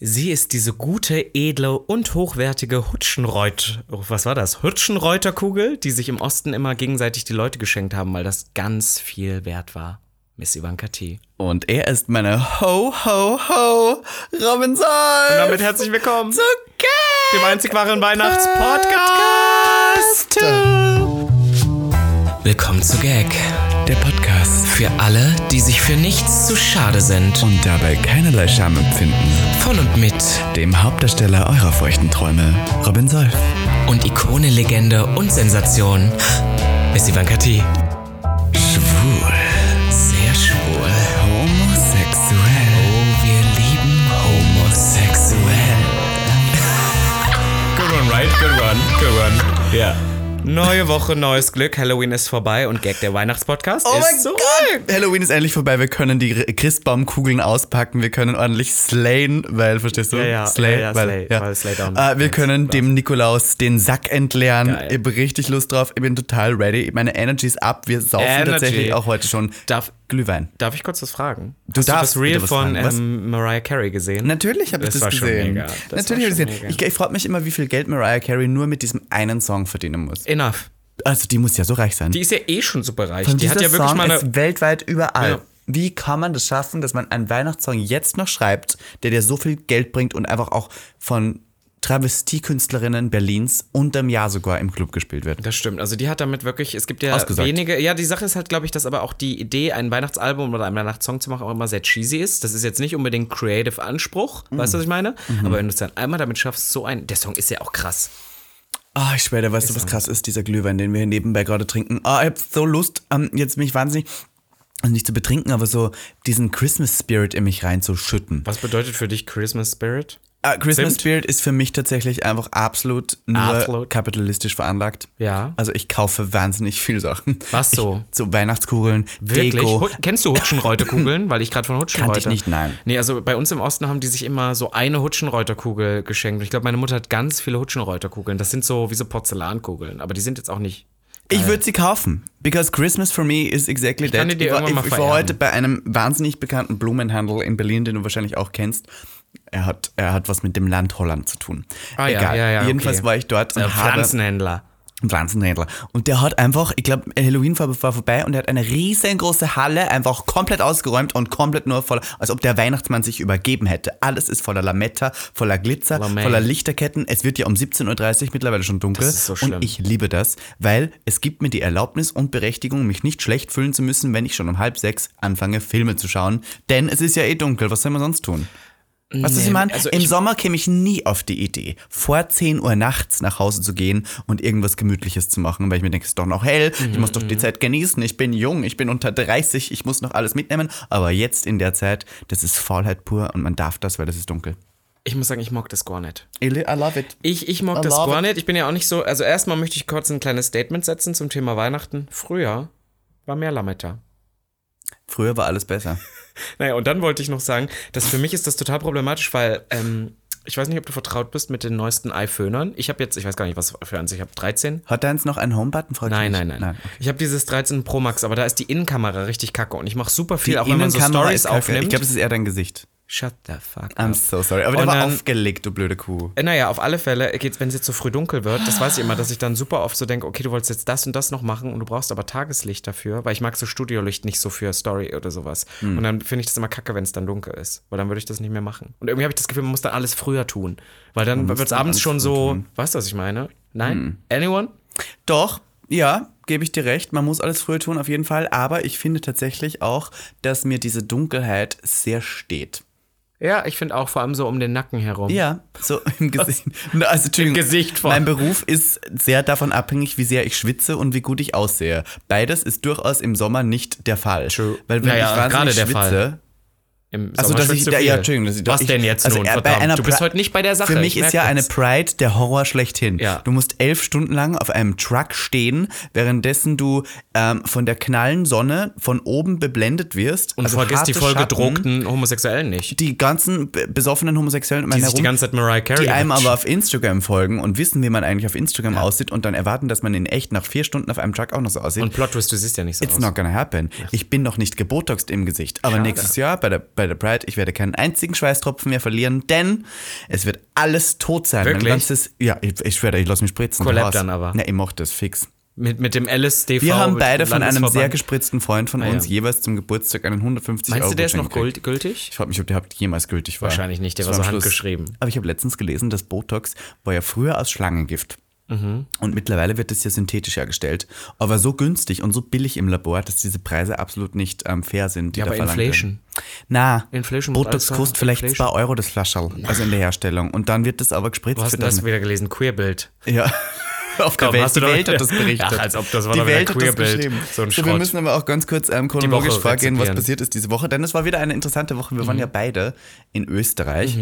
Sie ist diese gute, edle und hochwertige Hutschenreut, was war das? Hutschenreuterkugel, die sich im Osten immer gegenseitig die Leute geschenkt haben, weil das ganz viel wert war. Miss Ivanka T. Und er ist meine Ho, Ho, Ho, Robin Solf. Und damit herzlich willkommen zu Gag. dem einzig wahren Weihnachtspodcast. Willkommen zu Gag, Der Podcast. für alle, die sich für nichts zu schade sind. Und dabei keinerlei Scham empfinden. Von und mit Dem Hauptdarsteller eurer feuchten Träume, Robin Solf. und Ikone, Legende und Sensation, Miss Ivanka T. Schwul. Sehr schwul. Homosexuell. Oh, wir lieben homosexuell. Good one, right? Good one. Good one. Ja. Neue Woche, neues Glück. Halloween ist vorbei und Gag der Weihnachtspodcast Oh ist mein zurück. Gott! Halloween ist endlich vorbei. Wir können die Christbaumkugeln auspacken. Wir können ordentlich slayen, weil, verstehst du? Ja, ja, Slay, ja, ja, weil, slay, ja. weil slay down. Äh, wir können dem Nikolaus den Sack entleeren. Geil. Ich habe richtig Lust drauf. Ich bin total ready. Meine Energy ist ab. Wir saufen Energy. tatsächlich auch heute schon Darf, Glühwein. darf ich kurz was fragen? Du Hast darfst du das Reel von ähm, Mariah Carey gesehen? Natürlich habe ich Das das war schon gesehen. mega. Das Natürlich habe ich gesehen. mega. Ich, ich frage mich immer, wie viel Geld Mariah Carey nur mit diesem einen Song verdienen muss. Enough. Also die muss ja so reich sein. Die ist ja eh schon super reich. Die hat ja wirklich Song mal eine. ist weltweit überall. Ja. Wie kann man das schaffen, dass man einen Weihnachtssong jetzt noch schreibt, der dir so viel Geld bringt und einfach auch von Travestiekünstlerinnen Berlins unterm Jahr sogar im Club gespielt wird? Das stimmt. Also die hat damit wirklich, es gibt ja Ausgesagt. wenige. Ja, die Sache ist halt, glaube ich, dass aber auch die Idee, ein Weihnachtsalbum oder einen Weihnachtssong zu machen, auch immer sehr cheesy ist. Das ist jetzt nicht unbedingt Creative Anspruch, weißt du, was ich meine? Mhm. Aber wenn du es dann einmal damit schaffst, so ein. Der Song ist ja auch krass. Ah, ich schwöre, weißt du, was krass ist, dieser Glühwein, den wir hier nebenbei gerade trinken. Ah, ich hab so Lust, ähm, jetzt mich wahnsinnig, also nicht zu betrinken, aber so diesen Christmas Spirit in mich reinzuschütten. Was bedeutet für dich Christmas Spirit? Ah, Christmas Zimt? Spirit ist für mich tatsächlich einfach absolut nur Absolut. kapitalistisch veranlagt. Ja. Also ich kaufe wahnsinnig viel Sachen. Was so? Ich, so Weihnachtskugeln, Wirklich? Deko. Kennst du Hutschenreuterkugeln? Weil ich gerade von Hutschenreuter. Kannte ich nicht, nein. Nee, also bei uns im Osten haben die sich immer so eine Hutschenreuterkugel geschenkt. Und Ich glaube, meine Mutter hat ganz viele Hutschenreuterkugeln. Das sind so wie so Porzellankugeln. Aber die sind jetzt auch nicht. Ich würde sie kaufen. Because Christmas for me is exactly kann that. die dir ich war, ich, ich war heute bei einem wahnsinnig bekannten Blumenhandel in Berlin, den du wahrscheinlich auch kennst. Er hat, er hat was mit dem Land Holland zu tun. Ah, ja, Egal. ja, ja, Jedenfalls okay. war ich dort und habe Pflanzenhändler. Ein Pflanzenhändler. Und der hat einfach, ich glaube, Halloween war, war vorbei und er hat eine riesengroße Halle einfach komplett ausgeräumt und komplett nur voll, als ob der Weihnachtsmann sich übergeben hätte. Alles ist voller Lametta, voller Glitzer, Lametta. voller Lichterketten. Es wird ja um 17.30 Uhr mittlerweile schon dunkel. Das ist so schlimm. Und ich liebe das, weil es gibt mir die Erlaubnis und Berechtigung, mich nicht schlecht fühlen zu müssen, wenn ich schon um halb sechs anfange, Filme zu schauen. Denn es ist ja eh dunkel. Was soll man sonst tun? Was ich Nee, meine? also Im ich- Sommer käme ich nie auf die Idee, vor 10 Uhr nachts nach Hause zu gehen und irgendwas Gemütliches zu machen, weil ich mir denke, es ist doch noch hell, ich muss doch Mhm. die Zeit genießen, ich bin jung, ich bin unter 30, ich muss noch alles mitnehmen. Aber jetzt in der Zeit, das ist Faulheit pur und man darf das, weil es ist dunkel. Ich muss sagen, ich mag das gar nicht. I love it. Ich, ich mag I das gar it. nicht. Ich bin ja auch nicht so. Also, erstmal möchte ich kurz ein kleines Statement setzen zum Thema Weihnachten. Früher war mehr Lametta. Früher war alles besser. Naja, und dann wollte ich noch sagen, dass für mich ist das total problematisch, weil ähm, ich weiß nicht, ob du vertraut bist mit den neuesten iPhonern. Ich habe jetzt, ich weiß gar nicht, was für eins, ich habe 13. Hat deins noch einen Home-Button? Fragt Nein, mich. nein, nein. okay. Ich habe dieses 13 Pro Max, aber da ist die Innenkamera richtig kacke und ich mache super viel, Die auch wenn man so Stories aufnimmt. Ich glaube, das ist eher dein Gesicht. Shut the fuck I'm up. so sorry. Aber der Und war dann- aufgelegt, du blöde Kuh. Äh, Naja, auf alle Fälle geht's, wenn es jetzt so früh dunkel wird, das weiß ich immer, dass ich dann super oft so denke, okay, du wolltest jetzt das und das noch machen und du brauchst aber Tageslicht dafür, weil ich mag so Studiolicht nicht so für Story oder sowas. Hm. Und dann finde ich das immer kacke, wenn es dann dunkel ist, weil dann würde ich das nicht mehr machen. Und irgendwie habe ich das Gefühl, man muss dann alles früher tun, weil dann wird es abends schon so, tun. weißt du, was ich meine? Nein? Hm. Anyone? Doch, ja, gebe ich dir recht. Man muss alles früher tun, auf jeden Fall. Aber ich finde tatsächlich auch, dass mir diese Dunkelheit sehr steht. Ja, ich finde auch vor allem so um den Nacken herum. Ja, so im Gesicht. Also, Entschuldigung, Gesicht vor- Mein Beruf ist sehr davon abhängig, wie sehr ich schwitze und wie gut ich aussehe. Beides ist durchaus im Sommer nicht der Fall. True. Weil wenn Naja, ich wahnsinnig gerade der schwitze, Fall. Im Also, dass ich, da, ja, Entschuldigung, dass ich, Was ich, denn jetzt also, nun? Verdammt, du bist heute nicht bei der Sache. Für mich ich ist ja eine das. Pride der Horror schlechthin. Ja. Du musst elf Stunden lang auf einem Truck stehen, währenddessen du ähm, von der knallen Sonne von oben beblendet wirst. Und also vergiss die harte voll Schatten. gedruckten Homosexuellen nicht. Die ganzen be- besoffenen Homosexuellen um Die sich die herum, ganze Zeit Mariah Carey die einem aber auf Instagram folgen und wissen, wie man eigentlich auf Instagram aussieht und dann erwarten, dass man in echt nach vier Stunden auf einem Truck auch noch so aussieht. Und Plot Twist, du siehst ja nicht so It's aus. not gonna happen. Ich bin noch nicht gebotoxt im Gesicht. Aber Schade. nächstes Jahr bei der bei der Pride. Ich werde keinen einzigen Schweißtropfen mehr verlieren, denn es wird alles tot sein. Mein Wirklich? ganzes, ja, ich, ich schwöre, ich lasse mich spritzen. Collab dann aber. Na, ich mach das fix. Mit, mit dem LSDV. Wir haben beide von einem sehr gespritzten Freund von Ah, ja. uns jeweils zum Geburtstag einen 150 Meinst Euro du, der ist noch gekriegt. gült- gültig? Ich frage mich, ob der jemals gültig war. Wahrscheinlich nicht, der Das war so handgeschrieben. Aber ich habe letztens gelesen, dass Botox war ja früher aus Schlangengift. Mhm. Und mittlerweile wird es ja synthetisch hergestellt. Aber so günstig und so billig im Labor, dass diese Preise absolut nicht ähm, fair sind. Die Ja, da aber verlangt Inflation. werden. Na, Inflation Botox kostet vielleicht Inflation. 2 Euro das Flascherl, also in der Herstellung. Und dann wird das aber gespritzt. Wo hast für du das wieder gelesen? Queerbild. Ja. Auf der Komm, Welt. du Die Welt hat das berichtet. Ach, als ob das war Die Welt hat das geschrieben. So ein wir Schrott. müssen aber auch ganz kurz ähm, chronologisch vorgehen, was passiert ist diese Woche. Denn es war wieder eine interessante Woche. Wir Mhm. waren ja beide in Österreich.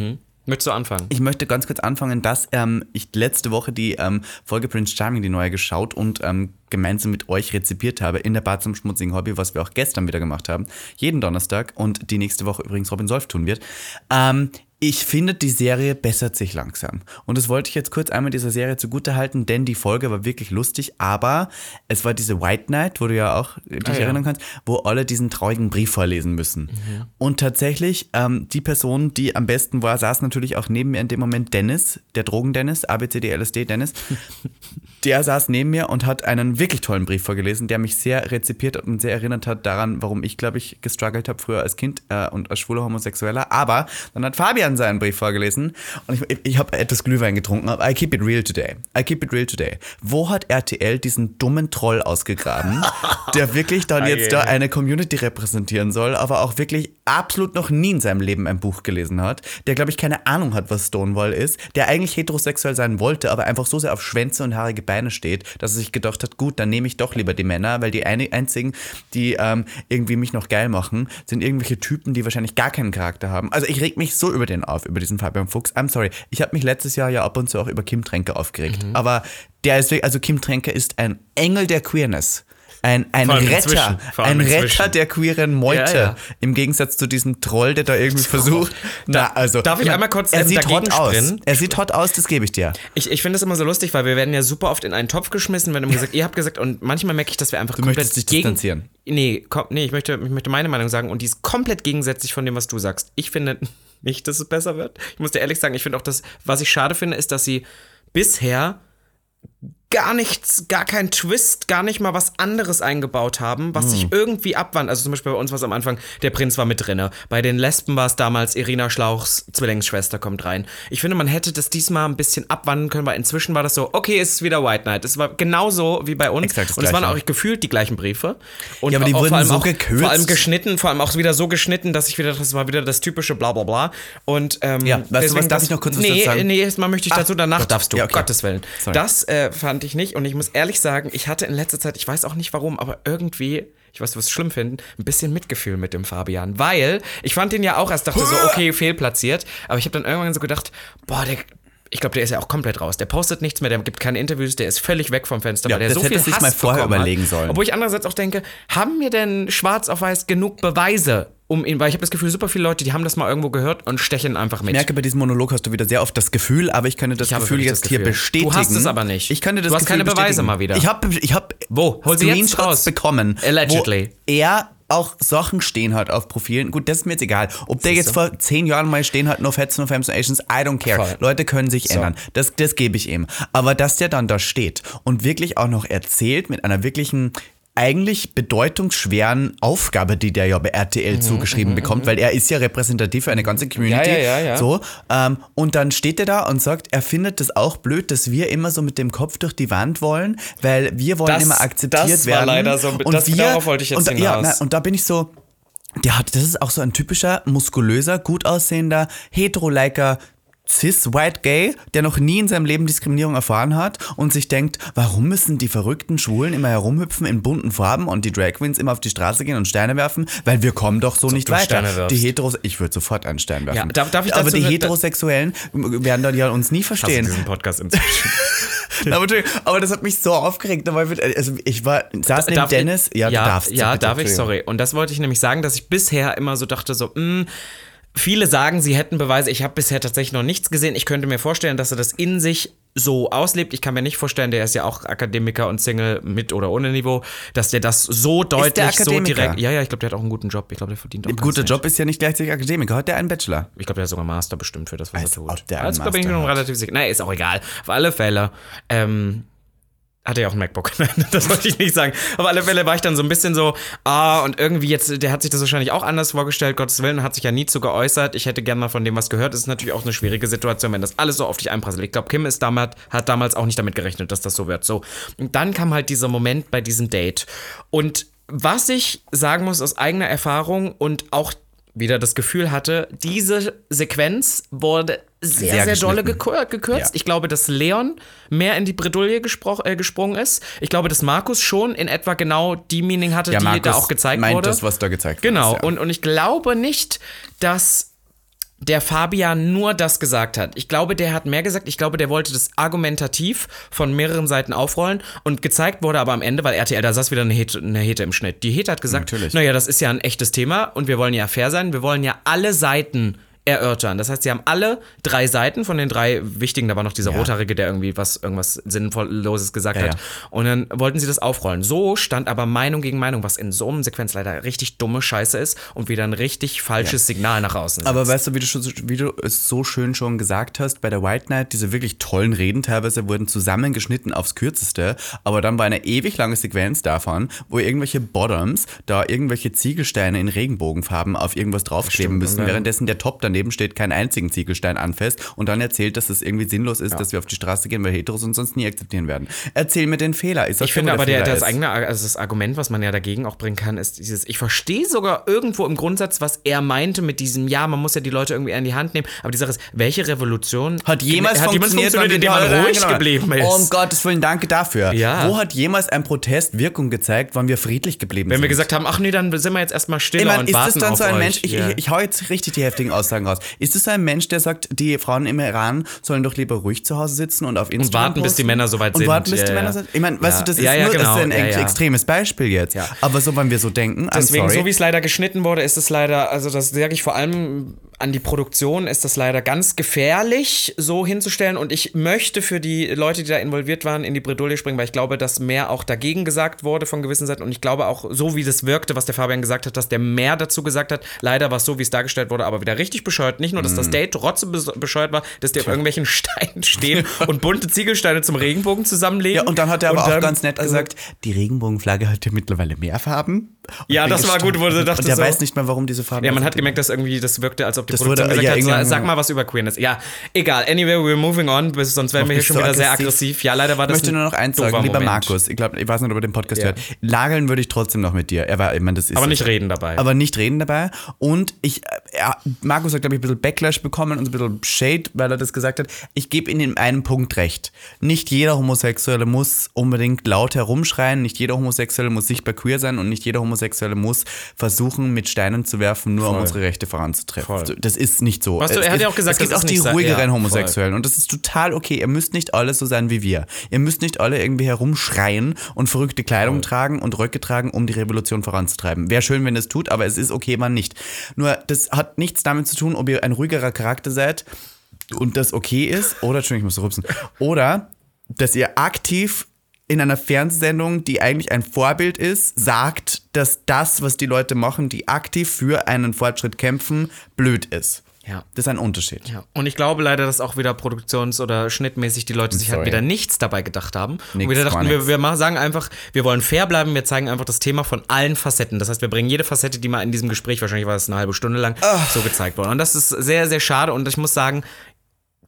Möchtest du anfangen? Ich möchte ganz kurz anfangen, dass ähm, ich letzte Woche die ähm, Folge Prince Charming, die neue, geschaut und ähm, gemeinsam mit euch rezipiert habe in der Bar zum schmutzigen Hobby, was wir auch gestern wieder gemacht haben. Jeden Donnerstag und die nächste Woche übrigens Robin Solf tun wird. Ich finde, die Serie bessert sich langsam. Und das wollte ich jetzt kurz einmal dieser Serie zugutehalten, denn die Folge war wirklich lustig, aber es war diese White Night, wo du ja auch dich Ah, ja. erinnern kannst, wo alle diesen traurigen Brief vorlesen müssen. Mhm. Und tatsächlich, ähm, die Person, die am besten war, saß natürlich auch neben mir in dem Moment Dennis, der Drogen-Dennis, ABCD, LSD Dennis. der saß neben mir und hat einen wirklich tollen Brief vorgelesen, der mich sehr rezipiert hat und sehr erinnert hat daran, warum ich, glaube ich, gestruggelt habe früher als Kind äh, und als schwuler Homosexueller. Aber dann hat Fabian seinen Brief vorgelesen und ich, ich, ich habe etwas Glühwein getrunken. aber I keep it real today. I keep it real today. Wo hat RTL diesen dummen Troll ausgegraben, der wirklich dann jetzt da eine Community repräsentieren soll, aber auch wirklich absolut noch nie in seinem Leben ein Buch gelesen hat, der, glaube ich, keine Ahnung hat, was Stonewall ist, der eigentlich heterosexuell sein wollte, aber einfach so sehr auf Schwänze und haarige Beine steht, dass er sich gedacht hat, gut, dann nehme ich doch lieber die Männer, weil die einzigen, die ähm, irgendwie mich noch geil machen, sind irgendwelche Typen, die wahrscheinlich gar keinen Charakter haben. Also ich reg mich so über den auf, über diesen Fabian Fuchs. I'm sorry. Ich habe mich letztes Jahr ja ab und zu auch über Kim Tränke aufgeregt. Mhm. Aber der ist wirklich, also Kim Tränke ist ein Engel der Queerness. Ein, ein Retter, inzwischen. Ein Retter der queeren Meute. Ja, ja. Im Gegensatz zu diesem Troll, der da irgendwie versucht. Na, also, darf ich einmal kurz, Er ähm, sieht hot aus. springen? Er sieht hot aus, das gebe ich dir. Ich, ich finde es immer so lustig, weil wir werden ja super oft in einen Topf geschmissen, wenn immer gesagt, ihr habt gesagt, und manchmal merke ich, dass wir einfach Du komplett möchtest dich gegen, distanzieren. Nee, komm, nee, ich möchte, ich möchte meine Meinung sagen und die ist komplett gegensätzlich von dem, was du sagst. Ich finde nicht, dass es besser wird. Ich muss dir ehrlich sagen, ich finde auch, dass, was ich schade finde, ist, dass sie bisher gar nichts, gar keinen Twist, gar nicht mal was anderes eingebaut haben, was Hm. sich irgendwie abwandt. Also zum Beispiel bei uns war es am Anfang, der Prinz war mit drinne. Bei den Lesben war es damals, Irina Schlauchs Zwillingsschwester kommt rein. Ich finde, man hätte das diesmal ein bisschen abwandeln können, weil inzwischen war das so, okay, es ist wieder White Knight. Es war genauso wie bei uns. Exakt das und es waren auch gefühlt die gleichen Briefe. Und Ja, aber die wurden vor allem so auch, gekürzt. Vor allem geschnitten, vor allem auch wieder so geschnitten, dass ich wieder, das war wieder das typische bla bla bla. Und ähm, Ja, weißt du was, deswegen darf das- ich noch kurz was nee, dazu sagen? Nee, erstmal möchte ich Ach, dazu, danach doch. darfst du, Ja, okay. Gottes Willen. Sorry. Das äh, fand ich nicht und ich muss ehrlich sagen, ich hatte in letzter Zeit, ich weiß auch nicht warum, aber irgendwie, ich weiß, du wirst es schlimm finden, ein bisschen Mitgefühl mit dem Fabian, weil ich fand ihn ja auch erst, dachte so, okay, fehlplatziert, aber ich habe dann irgendwann so gedacht, boah, der ich glaube, der ist ja auch komplett raus. Der postet nichts mehr, der gibt keine Interviews, der ist völlig weg vom Fenster, Ja, weil der so viel sich Hass mal vorher überlegen hat. sollen. Obwohl ich andererseits auch denke, haben wir denn schwarz auf weiß genug Beweise, um ihn, weil ich habe das Gefühl, super viele Leute, die haben das mal irgendwo gehört und stechen einfach mit. Ich merke, bei diesem Monolog hast du wieder sehr oft das Gefühl, aber ich könnte das Ich Gefühl jetzt das hier Gefühl. bestätigen. Du hast es aber nicht. Ich könnte das Du hast Gefühl keine Beweise bestätigen. mal wieder. Ich habe ich hab Wo? Hol sie jetzt Screenshots raus. bekommen. Allegedly. Wo er auch Sachen stehen hat auf Profilen. Gut, das ist mir jetzt egal. Ob der jetzt vor zehn Jahren mal stehen hat, no Fats, no Asians, I don't care. Voll. Leute können sich ändern. Das, das gebe ich ihm. Aber dass der dann da steht und wirklich auch noch erzählt mit einer wirklichen eigentlich bedeutungsschweren Aufgabe, die der ja bei RTL zugeschrieben bekommt, weil er ist ja repräsentativ für eine ganze Community. Mhm, Ja, ja, ja. So, ähm, und dann steht er da und sagt, er findet das auch blöd, dass wir immer so mit dem Kopf durch die Wand wollen, weil wir wollen Das- immer akzeptiert das war werden. leider so- und das- wir, darauf wollte ich jetzt und, da- ja, hinaus. na, und da bin ich so, der hat, das ist auch so ein typischer, muskulöser, gut aussehender, hetero-liker cis white gay, der noch nie in seinem Leben Diskriminierung erfahren hat und sich denkt, warum müssen die verrückten Schwulen immer herumhüpfen in bunten Farben und die Drag Queens immer auf die Straße gehen und Steine werfen, weil wir kommen doch so, nicht du weiter. Die Heteros ich würde sofort einen Stein werfen. Ja, darf- darf ich Aber die ne- Heterosexuellen werden dann ja uns nie Hast du verstehen. diesen Podcast inzwischen. aber, aber das hat mich so aufgeregt, wir, also ich war saß neben Dennis, ja, ja, du darfst. Ja, darf ich, sorry. Und das wollte ich nämlich sagen, dass ich bisher immer so dachte, so, mh, viele sagen, sie hätten Beweise. Ich habe bisher tatsächlich noch nichts gesehen. Ich könnte mir vorstellen, dass er das in sich so auslebt. Ich kann mir nicht vorstellen, der ist ja auch Akademiker und Single mit oder ohne Niveau, dass der das so deutlich, so direkt. Ja, ja, ich glaube, der hat auch einen guten Job. Ich glaube, der verdient auch Ein ganz guter. Job ist ja nicht gleichzeitig Akademiker. Hat der einen Bachelor? Ich glaube, der hat sogar Master bestimmt für das, was Als er ob tut. der einen also, bin ich noch relativ sicher. Naja, ist auch egal. Auf alle Fälle. Ähm, hatte ja auch ein MacBook. Das wollte ich nicht sagen. Auf alle Fälle war ich dann so ein bisschen so, ah, und irgendwie jetzt, der hat sich das wahrscheinlich auch anders vorgestellt, Gottes Willen, hat sich ja nie zu geäußert. Ich hätte gerne mal von dem was gehört. Das ist natürlich auch eine schwierige Situation, wenn das alles so auf dich einprasselt. Ich glaube, Kim ist damals, hat damals auch nicht damit gerechnet, dass das so wird. So. Und dann kam halt dieser Moment bei diesem Date. Und was ich sagen muss aus eigener Erfahrung und auch wieder das Gefühl hatte, diese Sequenz wurde sehr, Sehr sehr, dolle gekürzt. Ja. Ich glaube, dass Leon mehr in die Bredouille äh, gesprungen ist. Ich glaube, dass Markus schon in etwa genau die Meaning hatte, Ja, die Markus da auch gezeigt meint wurde. das, was da gezeigt genau. wurde. ja. Und, und ich glaube nicht, dass der Fabian nur das gesagt hat. Ich glaube, der hat mehr gesagt. Ich glaube, der wollte das argumentativ von mehreren Seiten aufrollen und gezeigt wurde aber am Ende, weil RTL, da saß wieder eine Hete, eine Hete im Schnitt. Die Hete hat gesagt, Natürlich. naja, das ist ja ein echtes Thema und wir wollen ja fair sein. Wir wollen ja alle Seiten erörtern. Das heißt, sie haben alle drei Seiten von den drei wichtigen, da war noch dieser Ja. Rothaarige, der irgendwie was, irgendwas Sinnvolles gesagt Ja, hat. ja. Und dann wollten sie das aufrollen. So stand aber Meinung gegen Meinung, was in so einem Sequenz leider richtig dumme Scheiße ist und wieder ein richtig falsches Signal nach außen setzt. Aber weißt du, wie du, schon, wie du es so schön schon gesagt hast, bei der White Knight, diese wirklich tollen Reden teilweise wurden zusammengeschnitten aufs Kürzeste, aber dann war eine ewig lange Sequenz davon, wo irgendwelche Bottoms da irgendwelche Ziegelsteine in Regenbogenfarben auf irgendwas draufkleben müssen, dann- währenddessen der Top daneben steht, keinen einzigen Ziegelstein anfasst und dann erzählt, dass es irgendwie sinnlos ist, dass wir auf die Straße gehen, weil Heteros uns sonst nie akzeptieren werden. Erzähl mir den Fehler. Ich, finde aber, der, Fehler das eigene, also das Argument, was man ja dagegen auch bringen kann, ist dieses, ich verstehe sogar irgendwo im Grundsatz, was er meinte mit diesem, ja, man muss ja die Leute irgendwie an die Hand nehmen, aber die Sache ist, welche Revolution Hat jemals hat funktioniert, funktioniert, indem wenn man ruhig genau. geblieben ist? Um Gottes Willen, danke dafür. Ja. Wo hat jemals ein Protest Wirkung gezeigt, wann wir friedlich geblieben Wenn sind? wir gesagt haben, ach nee, dann sind wir jetzt erstmal stiller ich meine, und ist warten das dann so ein euch. Mensch, ich, Ja. ich, ich hau jetzt richtig die heftigen Aussagen raus. Ist so ein Mensch, der sagt, die Frauen im Iran sollen doch lieber ruhig zu Hause sitzen und auf Instagram warten, bis die posten? Männer soweit und sind. warten, bis Ja, die. Männer sind? Ich meine, weißt du, das ist nur das ist genau. ein extremes Beispiel jetzt. Ja. Aber so, wenn wir so denken, Deswegen, so wie es leider geschnitten wurde, ist es leider, also das sage ich vor allem an die Produktion, ist das leider ganz gefährlich, so hinzustellen. Und ich möchte für die Leute, die da involviert waren, in die Bredouille springen, weil ich glaube, dass mehr auch dagegen gesagt wurde von gewissen Seiten. Und ich glaube auch, so wie das wirkte, was der Fabian gesagt hat, dass der mehr dazu gesagt hat. Leider war es so, wie es dargestellt wurde, aber wieder richtig bescheuert. Nicht nur, dass Mhm. das Date trotzdem bes- bescheuert war, dass die auf irgendwelchen Steinen stehen und bunte Ziegelsteine zum Regenbogen zusammenlegen. ja, und dann hat er aber auch ganz nett also- gesagt, die Regenbogenflagge hat ja mittlerweile mehr Farben. Und Ja, das war gut, wo du dachtest Und der so- weiß nicht mehr, warum diese Farben Ja, man hat gemerkt, dass irgendwie das wirkte, als ob die Das Produktion wurde- gesagt ja, hat, sag, mal was über Queerness. Ja, egal. Anyway, we're moving on, sonst wären wir hier schon so wieder sehr aggressiv. aggressiv. Ja, leider war Ich das möchte ein nur noch eins sagen, lieber Moment. Markus, ich glaube, ich weiß nicht, ob er den Podcast Ja. hört. Lageln würde ich trotzdem noch mit dir. Er war, ich meine, das ist Aber nicht reden dabei. aber nicht reden dabei. Und ich, äh, ja, Markus hat, glaube ich, ein bisschen Backlash bekommen und ein bisschen Shade, weil er das gesagt hat. Ich gebe ihm in einem Punkt recht. Nicht jeder Homosexuelle muss unbedingt laut herumschreien, nicht jeder Homosexuelle muss sichtbar queer sein und nicht jeder Homosexuelle muss versuchen, mit Steinen zu werfen, nur um Voll. unsere Rechte voranzutreffen. Voll. Das ist nicht so. Was du- er hat ja auch gesagt, es gibt auch die ruhigeren ja, Homosexuellen und das ist total okay. Ihr müsst nicht alle so sein wie wir. Ihr müsst nicht alle irgendwie herumschreien und verrückte Kleidung tragen und Röcke tragen, um die Revolution voranzutreiben. Wäre schön, wenn es tut, aber es ist okay, man nicht. Nur, das hat nichts damit zu tun, ob ihr ein ruhigerer Charakter seid und das okay ist, oder, Entschuldigung, ich muss so rupsen, oder, dass ihr aktiv in einer Fernsehsendung, die eigentlich ein Vorbild ist, sagt, dass das, was die Leute machen, die aktiv für einen Fortschritt kämpfen, blöd ist. Ja. Das ist ein Unterschied. Ja. Und ich glaube leider, dass auch wieder produktions- oder schnittmäßig die Leute sich halt Sorry. wieder nichts dabei gedacht haben. und Nix, wieder gar dachten, wir, wir sagen einfach, wir wollen fair bleiben, wir zeigen einfach das Thema von allen Facetten. Das heißt, wir bringen jede Facette, die mal in diesem Gespräch, wahrscheinlich war es eine halbe Stunde lang, so gezeigt worden. Und das ist sehr, sehr schade. Und ich muss sagen,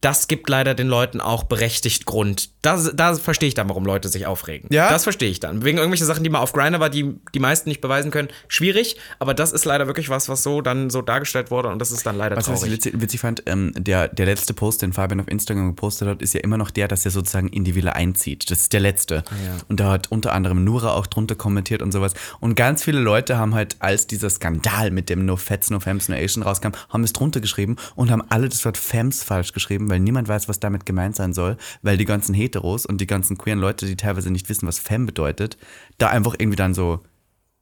das gibt leider den Leuten auch berechtigt Grund. Da, da verstehe ich dann, warum Leute sich aufregen. Ja? Das verstehe ich dann. Wegen irgendwelcher Sachen, die mal auf Grindr war, die die meisten nicht beweisen können. Schwierig, aber das ist leider wirklich was, was so dann so dargestellt wurde und das ist dann leider Was, was ich traurig. witzig, witzig fand, ähm, der, der letzte Post, den Fabian auf Instagram gepostet hat, ist ja immer noch der, dass er sozusagen in die Villa einzieht. Das ist der letzte. Ah, ja. Und da hat unter anderem Nura auch drunter kommentiert und sowas. Und ganz viele Leute haben halt, als dieser Skandal mit dem No Fats, No Femmes, No Asian rauskam, haben es drunter geschrieben und haben alle das Wort Femmes falsch geschrieben, weil niemand weiß, was damit gemeint sein soll, weil die ganzen Heteros und die ganzen queeren Leute, die teilweise nicht wissen, was Femme bedeutet, da einfach irgendwie dann so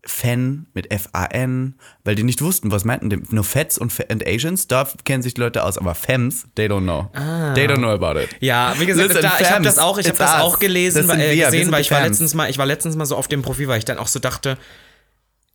Fan mit F-A-N, weil die nicht wussten, was meinten die. Nur Fats und, und Asians, da kennen sich die Leute aus, aber Femmes, they don't know. They don't know about it. Ja, wie gesagt, da, ich habe das auch, ich it's das us. auch gelesen, sind weil, äh, gesehen, weil ich war letztens mal, ich war letztens mal so auf dem Profil, weil ich dann auch so dachte,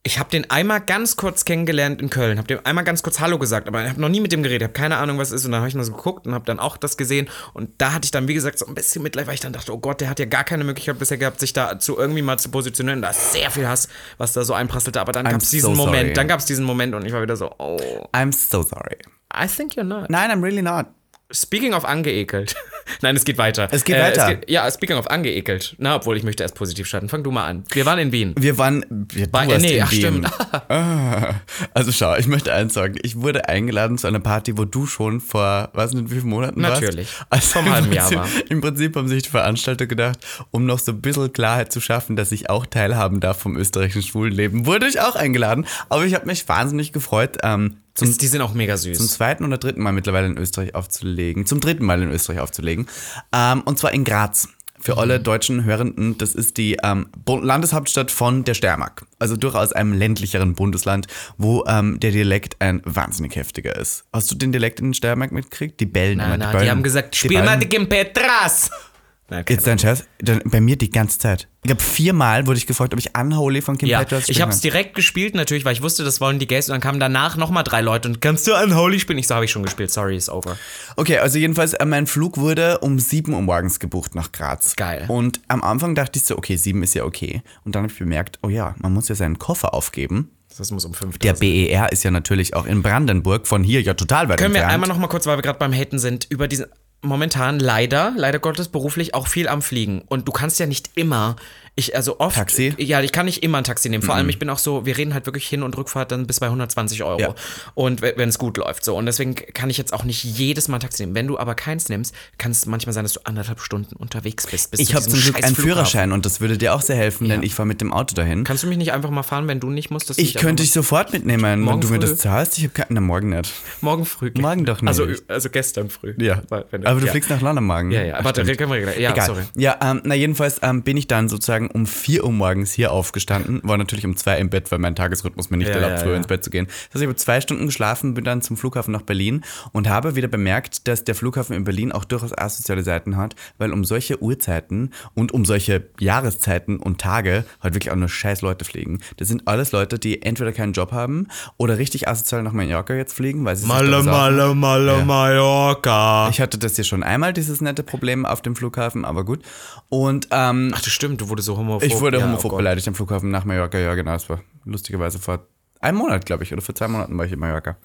ich habe den einmal ganz kurz kennengelernt in Köln, habe dem einmal ganz kurz Hallo gesagt, aber ich habe noch nie mit dem geredet, habe keine Ahnung, was ist. Und dann habe ich mal so geguckt und habe dann auch das gesehen. Und da hatte ich dann, wie gesagt, so ein bisschen Mitleid, weil ich dann dachte, oh Gott, der hat ja gar keine Möglichkeit bisher gehabt, sich da zu irgendwie mal zu positionieren. Da ist sehr viel Hass, was da so einprasselte. Aber dann gab es diesen so Moment, sorry. dann gab es diesen Moment und ich war wieder so, oh, I'm so sorry. I think you're not. Nein, I'm really not. Speaking of angeekelt. Nein, es geht weiter. Es geht weiter. ja, speaking of angeekelt. Na, obwohl ich möchte erst positiv starten. Fang du mal an. Wir waren in Wien. Wir waren, wir, du War- warst nee, in ach, Wien. stimmt. Ah, also schau, ich möchte eins sagen. Ich wurde eingeladen zu einer Party, wo du schon vor, weiß nicht, wie vielen Monaten Natürlich. warst. Also Vor einem im halben Jahr Prinzip, war. Im Prinzip haben sich die Veranstalter gedacht, um noch so ein bisschen Klarheit zu schaffen, dass ich auch teilhaben darf vom österreichischen Schwulenleben, wurde ich auch eingeladen. Aber ich habe mich wahnsinnig gefreut, ähm, zum Die sind auch mega zum süß. zweiten oder dritten Mal mittlerweile in Österreich aufzulegen. Zum dritten Mal in Österreich aufzulegen. Ähm, und zwar in Graz. Für alle deutschen Hörenden, das ist die ähm, Landeshauptstadt von der Steiermark. Also durchaus einem ländlicheren Bundesland, wo ähm, der Dialekt ein wahnsinnig heftiger ist. Hast du den Dialekt in der Steiermark mitgekriegt? Die bellen immer. Nein, nein, bellen, die haben gesagt, spiel mal die Gimpetras. Nein, Jetzt dein Scherz? Dann Bei mir die ganze Zeit. Ich glaube, viermal wurde ich gefragt, ob ich Unholy von Kim Ja, Petras ich habe es direkt gespielt natürlich, weil ich wusste, das wollen die Gays und dann kamen danach nochmal drei Leute und kannst du Unholy spielen? Ich so, habe ich schon gespielt, sorry, ist over. Okay, also jedenfalls, äh, mein Flug wurde um 7 Uhr morgens gebucht nach Graz. Geil. Und am Anfang dachte ich so, okay, 7 ist ja okay. Und dann habe ich bemerkt, oh ja, man muss ja seinen Koffer aufgeben. Das muss um fünf Der sein. BER ist ja natürlich auch in Brandenburg, von hier ja total weit Können wir entfernt. einmal noch mal kurz, weil wir gerade beim Haten sind, über diesen momentan leider, leider Gottes beruflich auch viel am Fliegen. Und du kannst ja nicht immer ich also oft Taxi? ja ich kann nicht immer ein Taxi nehmen vor allem ich bin auch so wir reden halt wirklich Hin- und Rückfahrt dann bis bei 120 Euro Ja. und we- wenn es gut läuft so und deswegen kann ich jetzt auch nicht jedes Mal ein Taxi nehmen wenn du aber keins nimmst kann es manchmal sein dass du anderthalb Stunden unterwegs bist bis ich habe zum Glück einen. Führerschein und das würde dir auch sehr helfen, denn ich fahre mit dem Auto dahin. kannst du mich nicht einfach mal fahren wenn du nicht musst dass ich könnte dich sofort mitnehmen, wenn Morgen du mir früh? das zahlst. Ich habe keinen, na, morgen nicht. morgen früh Morgen doch nicht. also also gestern früh Weil- wenn aber du ja. fliegst nach London morgen. ja ja warte können wir ja Egal. sorry Ja, ähm, na jedenfalls ähm, bin ich dann sozusagen um 4 Uhr morgens hier aufgestanden, war natürlich um 2 im Bett, weil mein Tagesrhythmus mir nicht Ja, erlaubt, ja, früher ja. ins Bett zu gehen. Das heißt, ich habe zwei Stunden geschlafen, bin dann zum Flughafen nach Berlin und habe wieder bemerkt, dass der Flughafen in Berlin auch durchaus asoziale Seiten hat, weil um solche Uhrzeiten und um solche Jahreszeiten und Tage halt wirklich auch nur scheiß Leute fliegen. Das sind alles Leute, die entweder keinen Job haben oder richtig asozial nach Mallorca jetzt fliegen, weil sie Malle. Malle, Malle, Ja. Mallorca. Ich hatte das ja schon einmal, dieses nette Problem auf dem Flughafen, aber gut. Und ähm, Ach, das stimmt, du wurdest so homophob. ich wurde Ja, homophob oh beleidigt am Flughafen nach Mallorca. Ja, genau, das war lustigerweise vor einem Monat, glaube ich, oder vor zwei Monaten war ich in Mallorca.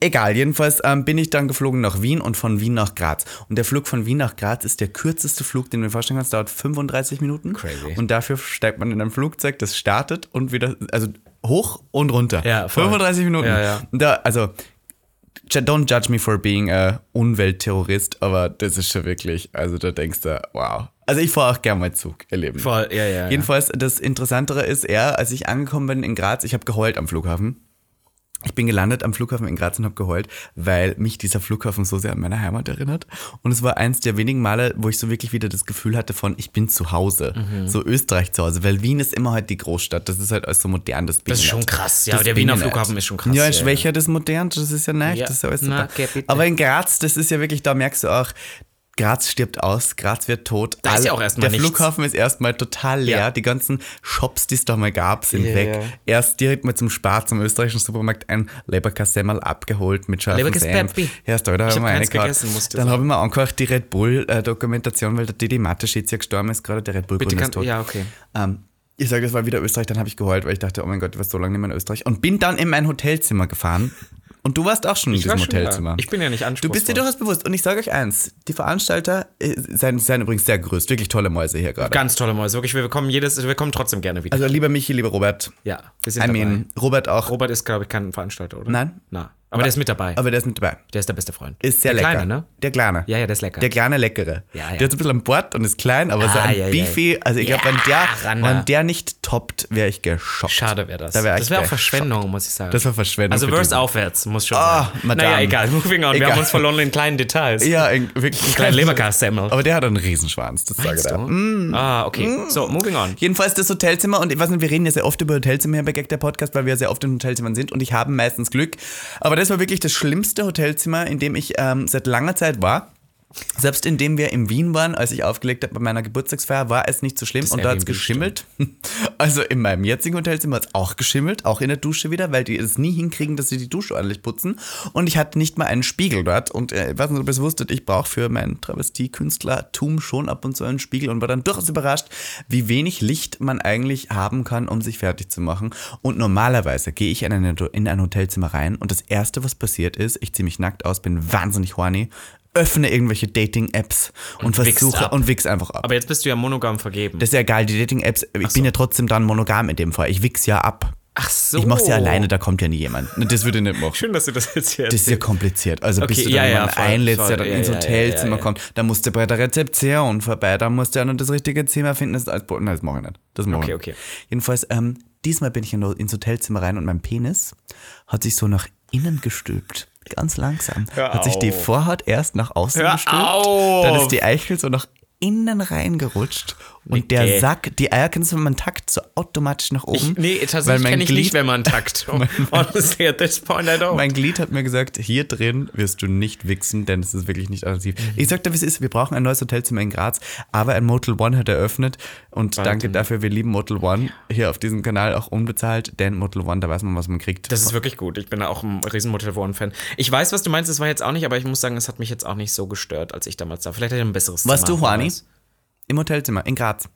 Egal, jedenfalls ähm, bin ich dann geflogen nach Wien und von Wien nach Graz. Und der Flug von Wien nach Graz ist der kürzeste Flug, den du dir vorstellen kannst, dauert 35 Minuten. Crazy. Und dafür steigt man in ein Flugzeug, das startet und wieder, also hoch und runter. Ja, voll. 35 Minuten. Ja, ja. Da, also, don't judge me for being a Umweltterrorist, aber das ist schon wirklich, also da denkst du, wow. Also ich fahre auch gerne mal Zug, ihr Leben. Voll, ja, ja. ja. Jedenfalls, das Interessantere ist eher, als ich angekommen bin in Graz, ich habe geheult am Flughafen. Ich bin gelandet am Flughafen in Graz und habe geheult, weil mich dieser Flughafen so sehr an meine Heimat erinnert. Und es war eins der wenigen Male, wo ich so wirklich wieder das Gefühl hatte von, ich bin zu Hause. Mhm. So Österreich zu Hause. Weil Wien ist immer halt die Großstadt. Das ist halt alles so modern. Das, Das ist schon krass. Ja, Das der Wiener. Flughafen ist schon krass. Ja, ja, in Schwächer das modern, das ist ja nice. Ja. Das ist ja alles Na, super. bitte. Aber in Graz, das ist ja wirklich, da merkst du auch, Graz stirbt aus, Graz wird tot. Da ist ja auch erstmal Der nichts. Flughafen ist erstmal total leer. Ja. Die ganzen Shops, die es da mal gab, sind Ja, weg. Erst direkt mal zum Spar, zum österreichischen Supermarkt ein Leberkassemmel abgeholt mit Senf. Peppi. Erst da, da Ich haben hab wir keins reingehauen. gegessen, musste Dann habe ich mir angehört die Red Bull-Dokumentation, weil der Didi Mateschitz ja gestorben ist, gerade der Red Bull Bitte kann, ist tot. ja, okay. Ähm, ich sage, das war wieder Österreich, dann habe ich geheult, weil ich dachte, oh mein Gott, ich war so lange nicht mehr in Österreich. Und bin dann in mein Hotelzimmer gefahren. Und du warst auch schon in Ich war diesem schon da. Hotelzimmer. Ich bin ja nicht Du anspruchsvoll. bist dir durchaus bewusst. Und ich sage euch eins, die Veranstalter äh, seien, seien übrigens sehr größt. Wirklich tolle Mäuse hier gerade. Ganz tolle Mäuse. Wirklich, wir kommen jedes, wir kommen trotzdem gerne wieder. Also lieber Michi, lieber Robert. ja, wir sind I dabei. mean, Robert auch. Robert ist, glaube ich, kein Veranstalter, oder? Nein. Na. Aber der ist mit dabei. Aber der ist mit dabei. Der ist der beste Freund. Ist sehr der lecker. Kleine, ne? der Kleine. Ja, ja, der ist lecker. Der kleine Leckere. Ja, ja. Der hat ein bisschen am Bord und ist klein, aber so Ah, ein ja, ja. Beefy. Also ich glaube, wenn, der, Randa. wenn der nicht toppt, wäre ich geschockt. Schade wäre das. Da wär das wäre auch Verschwendung, muss ich sagen. Das war Verschwendung Also Worst aufwärts, muss schon Ah, sein. Madame. Naja, egal. Moving on. Wir haben uns verloren in kleinen Details. Ja, ein- wirklich ein Kleinen Leberkassemmel. Aber der hat einen Riesenschwanz, das sage ich dir. du? Ah, okay. So, moving on. Jedenfalls das Hotelzimmer und ich weiß nicht, wir reden ja sehr oft über Hotelzimmer hier bei Gag der Podcast, weil wir ja sehr oft in Hotelzimmern sind und ich habe meistens Glück. Aber das war wirklich das schlimmste Hotelzimmer, in dem ich ähm, seit langer Zeit war. Selbst indem wir in Wien waren, als ich aufgelegt habe bei meiner Geburtstagsfeier, war es nicht so schlimm und da hat es geschimmelt. Also in meinem jetzigen Hotelzimmer hat es auch geschimmelt, auch in der Dusche wieder, weil die es nie hinkriegen, dass sie die Dusche ordentlich putzen. Und ich hatte nicht mal einen Spiegel dort. Und äh, ich weiß nicht, ob ihr es wusstet, ich brauche für mein Travestie-Künstlertum schon ab und zu einen Spiegel und war dann durchaus überrascht, wie wenig Licht man eigentlich haben kann, um sich fertig zu machen. Und normalerweise gehe ich in ein, in ein Hotelzimmer rein und das Erste, was passiert ist, ich ziehe mich nackt aus, bin wahnsinnig horny, öffne irgendwelche Dating-Apps und, wichst versuche und wichs einfach ab. Aber jetzt bist du ja monogam vergeben. Das ist ja egal, die Dating-Apps, ich bin ja trotzdem dann monogam in dem Fall. Ich wichs ja ab. Ach so. Ich mach's ja alleine, da kommt ja nie jemand. Das würde ich nicht machen. Schön, dass du das jetzt hier Das ist ja kompliziert. Also bis Okay, du dann ja, ja, jemanden voll, einlädst, voll. der dann Ja, ins ja, ja, Hotelzimmer ja, ja. kommt, da musst du bei der Rezeption vorbei, da musst du ja noch das richtige Zimmer finden. Das alles, Nein, das mache ich nicht. Das mache ich Okay, nicht. okay. Jedenfalls, ähm, diesmal bin ich in- ins Hotelzimmer rein und mein Penis hat sich so nach innen gestülpt. Ganz langsam. Hör hat sich die auf. Vorhaut erst nach außen Hör gestülpt. auf. Dann ist die Eichel so nach innen reingerutscht und der Nicke. Sack, die Eier kannst du, wenn man takt, so automatisch nach oben. Ich, nee, tatsächlich kenne ich nicht, Glied- wenn man takt. Honestly, at this point, I don't. Mein Glied hat mir gesagt, hier drin wirst du nicht wichsen, denn es ist wirklich nicht attraktiv. Mhm. Ich sagte, wie es ist, wir brauchen ein neues Hotelzimmer in Graz, aber ein Motel One hat eröffnet und danke dafür, wir lieben Motel One hier auf diesem Kanal auch unbezahlt, denn Motel One, da weiß man, was man kriegt. Das ist wirklich gut. Ich bin da auch ein riesen Motel One-Fan. Ich weiß, was du meinst, es war jetzt auch nicht, aber ich muss sagen, es hat mich jetzt auch nicht so gestört, als ich damals da. Vielleicht hatte ich ein besseres Warst Zimmer du, Juani? damals. Im Hotelzimmer in Graz.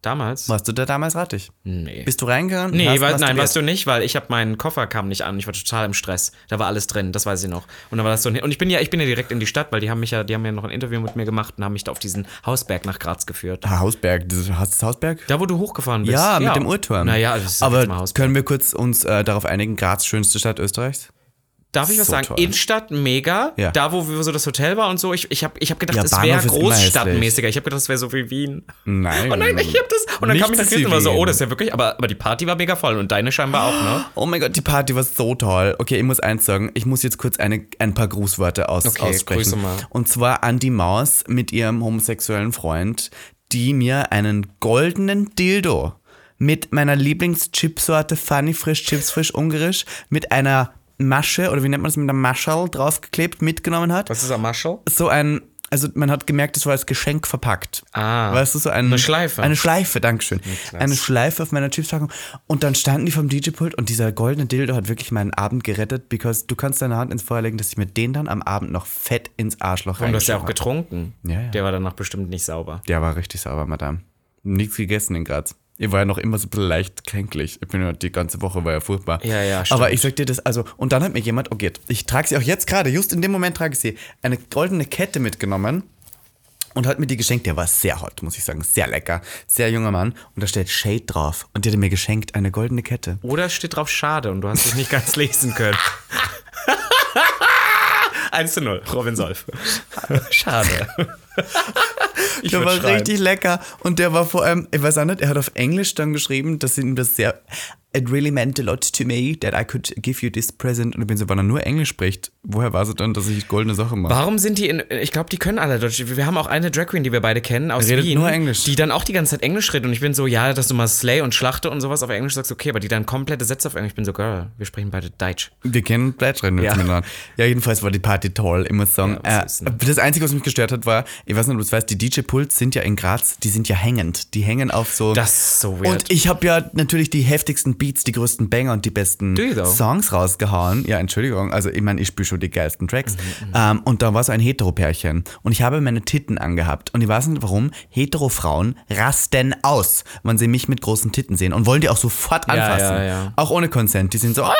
Damals? Warst du da damals rattig? Nee. Bist du reingegangen? Nee, weil, nein, warst du nicht, weil ich habe meinen Koffer kam nicht an. Ich war total im Stress. Da war alles drin, das weiß ich noch. Und dann war das so und ich bin ja, ich bin ja direkt in die Stadt, weil die haben mich ja, die haben ja noch ein Interview mit mir gemacht und haben mich da auf diesen Hausberg nach Graz geführt. Ah, Hausberg, das, hast du das Hausberg? Da, wo du hochgefahren bist. Ja, mit dem Uhrturm. Naja, das ist Aber Hausberg. können wir kurz uns äh, darauf einigen, Graz schönste Stadt Österreichs? Darf ich was so sagen? toll. Innenstadt mega. Ja. Da, wo wir so das Hotel war und so. Ich, ich habe ich hab gedacht, Ja, es wäre großstadtmäßiger. Ich habe gedacht, es wäre so wie Wien. Nein. Oh nein, ich hab das. Und dann kam ich nach Dresden und war so, oh, das ist ja wirklich. Aber, aber die Party war mega voll und deine scheinbar auch, ne? Oh mein Gott, die Party war so toll. Okay, ich muss eins sagen. Ich muss jetzt kurz eine, ein paar Grußworte aus, Okay, aussprechen. grüße mal. Und zwar an die Maus mit ihrem homosexuellen Freund, die mir einen goldenen Dildo mit meiner Lieblingschipsorte Funny Frisch, Chips Frisch Ungarisch mit einer Masche oder wie nennt man das mit einer Maschel draufgeklebt mitgenommen hat. Was ist am Marshall? So ein, also man hat gemerkt, es war als Geschenk verpackt. Ah. Weißt du, so ein, Eine Schleife. Eine Schleife, Dankeschön. Eine Schleife auf meiner Chipspackung. Und dann standen die vom DJ-Pult und dieser goldene Dildo hat wirklich meinen Abend gerettet, because du kannst deine Hand ins Feuer legen, dass ich mir den dann am Abend noch fett ins Arschloch Und du hast ja auch getrunken. Ja, ja. Der war danach bestimmt nicht sauber. Der war richtig sauber, Madame. Nichts gegessen in Graz. Ich war ja noch immer so ein bisschen leicht kränklich. Ich bin ja die ganze Woche war ja furchtbar. Ja, ja, stimmt. Aber ich sag dir das, also, und dann hat mir jemand, okay, ich trage sie auch jetzt gerade, just in dem Moment trage ich sie, eine goldene Kette mitgenommen und hat mir die geschenkt. Der war sehr hot, muss ich sagen. Sehr lecker. Sehr junger Mann. Und da steht Shade drauf. Und der hat mir geschenkt eine goldene Kette. Oder steht drauf Schade und du hast es nicht ganz lesen können. 1 zu 0, Robin Solf. Schade. Der war schreien. richtig lecker. Und der war vor allem, ich weiß auch nicht, er hat auf Englisch dann geschrieben, dass ihm das sehr, it really meant a lot to me that I could give you this present. Und ich bin so, wenn er nur Englisch spricht, woher war es dann, dass ich goldene Sachen mache? Warum sind die in. Ich glaube, die können alle Deutsch. Wir haben auch eine Drag Queen, die wir beide kennen, aus Redet Wien. nur Englisch. Die dann auch die ganze Zeit Englisch redet. Und ich bin so, ja, dass du mal Slay und Schlachte und sowas auf Englisch sagst, okay, aber die dann komplette Sätze auf Englisch. Ich bin so, Girl, wir sprechen beide Deutsch. Wir kennen Bleitschreien Ja. ja. miteinander. Ja, jedenfalls war die Party toll, muss sagen. Ja, äh, das Einzige, was mich gestört hat, war, ich weiß nicht, ob du es weißt, die DJ-Pults sind ja in Graz, die sind ja hängend. Die hängen auf so. Das ist so weird. Und ich habe ja natürlich die heftigsten Beats, die größten Banger und die besten? Songs rausgehauen. Ja, Entschuldigung, also ich meine, ich spiele schon die geilsten Tracks. Mhm, ähm, und da war so ein Hetero-Pärchen und ich habe meine Titten angehabt. Und ich weiß nicht warum, Hetero-Frauen rasten aus, wenn sie mich mit großen Titten sehen und wollen die auch sofort Ja, anfassen. ja, ja. Auch ohne Consent. Die sind so, oh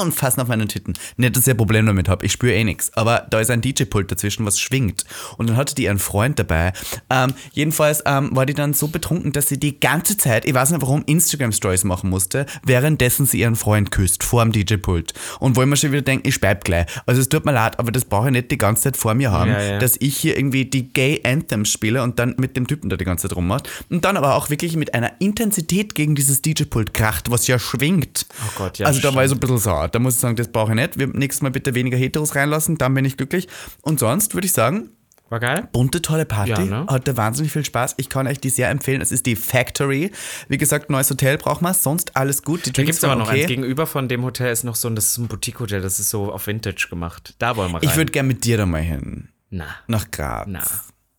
und fassen auf meine Titten. Nicht, dass ich ein Problem damit habe, ich spüre eh nichts. Aber da ist ein DJ-Pult dazwischen, was schwingt. Und dann hatte die einen Freund dabei. Ähm, jedenfalls ähm, war die dann so betrunken, dass sie die ganze Zeit, ich weiß nicht warum, Instagram-Stories machen musste, währenddessen sie ihren Freund küsst, vor dem DJ-Pult. Und wo ich mir schon wieder denke, ich speib gleich. Also es tut mir leid, aber das brauche ich nicht die ganze Zeit vor mir haben, Ja, ja. dass ich hier irgendwie die Gay Anthems spiele und dann mit dem Typen da die ganze Zeit rummacht. Und dann aber auch wirklich mit einer Intensität gegen dieses DJ-Pult kracht, was ja schwingt. Oh Gott, ja, Also da war ich so ein bisschen sauer. Da muss ich sagen, das brauche ich nicht. Wir nächstes Mal bitte weniger Heteros reinlassen, dann bin ich glücklich. Und sonst würde ich sagen, War geil? bunte, tolle Party. Ja, ne? Hatte wahnsinnig viel Spaß. Ich kann euch die sehr empfehlen. Es ist die Factory. Wie gesagt, neues Hotel braucht man. Sonst alles gut. Die Da gibt es aber noch okay. eins. Gegenüber von dem Hotel ist noch so ein, das ist ein Boutique-Hotel, das ist so auf Vintage gemacht. Da wollen wir rein. Ich würde gerne mit dir da mal hin. Na. Nach Graz. Na.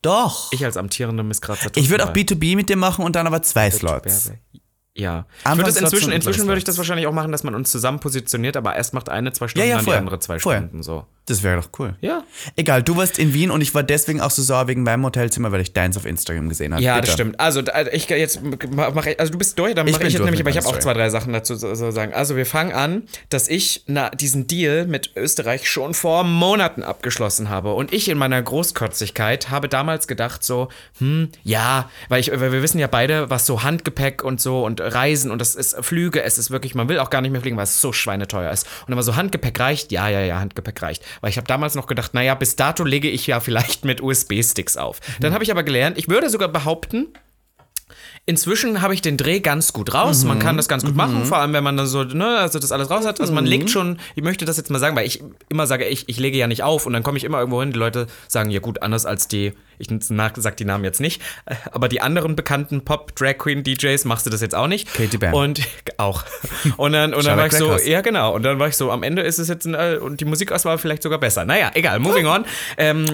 Doch. Ich, Ich als amtierender Miss Grazer würde auch B2B mit dir machen und dann aber zwei Slots. Ja. Ich würde das inzwischen, inzwischen würde ich das wahrscheinlich auch machen, dass man uns zusammen positioniert, aber erst macht eine zwei Stunden, Ja, ja, dann die andere zwei Vorher. Stunden. So. Das wäre doch cool. Ja. Egal, du warst in Wien und ich war deswegen auch so sauer wegen meinem Hotelzimmer, weil ich deins auf Instagram gesehen habe. Ja, Bitte. das stimmt. Also da- ich jetzt mache also du bist durch, dann Ich mache bin ich jetzt nämlich, aber ich habe auch zwei, drei Sachen dazu zu, zu sagen. Also wir fangen an, dass ich na, diesen Deal mit Österreich schon vor Monaten abgeschlossen habe und ich in meiner Großkotzigkeit habe damals gedacht so, hm, ja, weil ich weil wir wissen ja beide, was so Handgepäck und so und Reisen und das ist Flüge, es ist wirklich, man will auch gar nicht mehr fliegen, weil es so schweineteuer ist. Und immer so Handgepäck reicht, ja, ja, ja, Handgepäck reicht, weil ich habe damals noch gedacht, naja, bis dato lege ich ja vielleicht mit USB-Sticks auf. Dann habe ich aber gelernt, ich würde sogar behaupten, Inzwischen habe ich den Dreh ganz gut raus. Man kann das ganz gut machen, vor allem wenn man dann so, ne, also das alles raus hat. Also man legt schon, ich möchte das jetzt mal sagen, weil ich immer sage, ich, ich lege ja nicht auf und dann komme ich immer irgendwo hin. Die Leute sagen, ja gut, anders als die, ich sag die Namen jetzt nicht, äh, aber die anderen bekannten Pop, Drag Queen DJs machst du das jetzt auch nicht. Katy Bam. Und auch. Und dann, und dann war ich so, ja genau. Und dann war ich so, am Ende ist es jetzt ein, äh, und die Musikauswahl vielleicht sogar besser. Naja, egal, moving on. Ähm,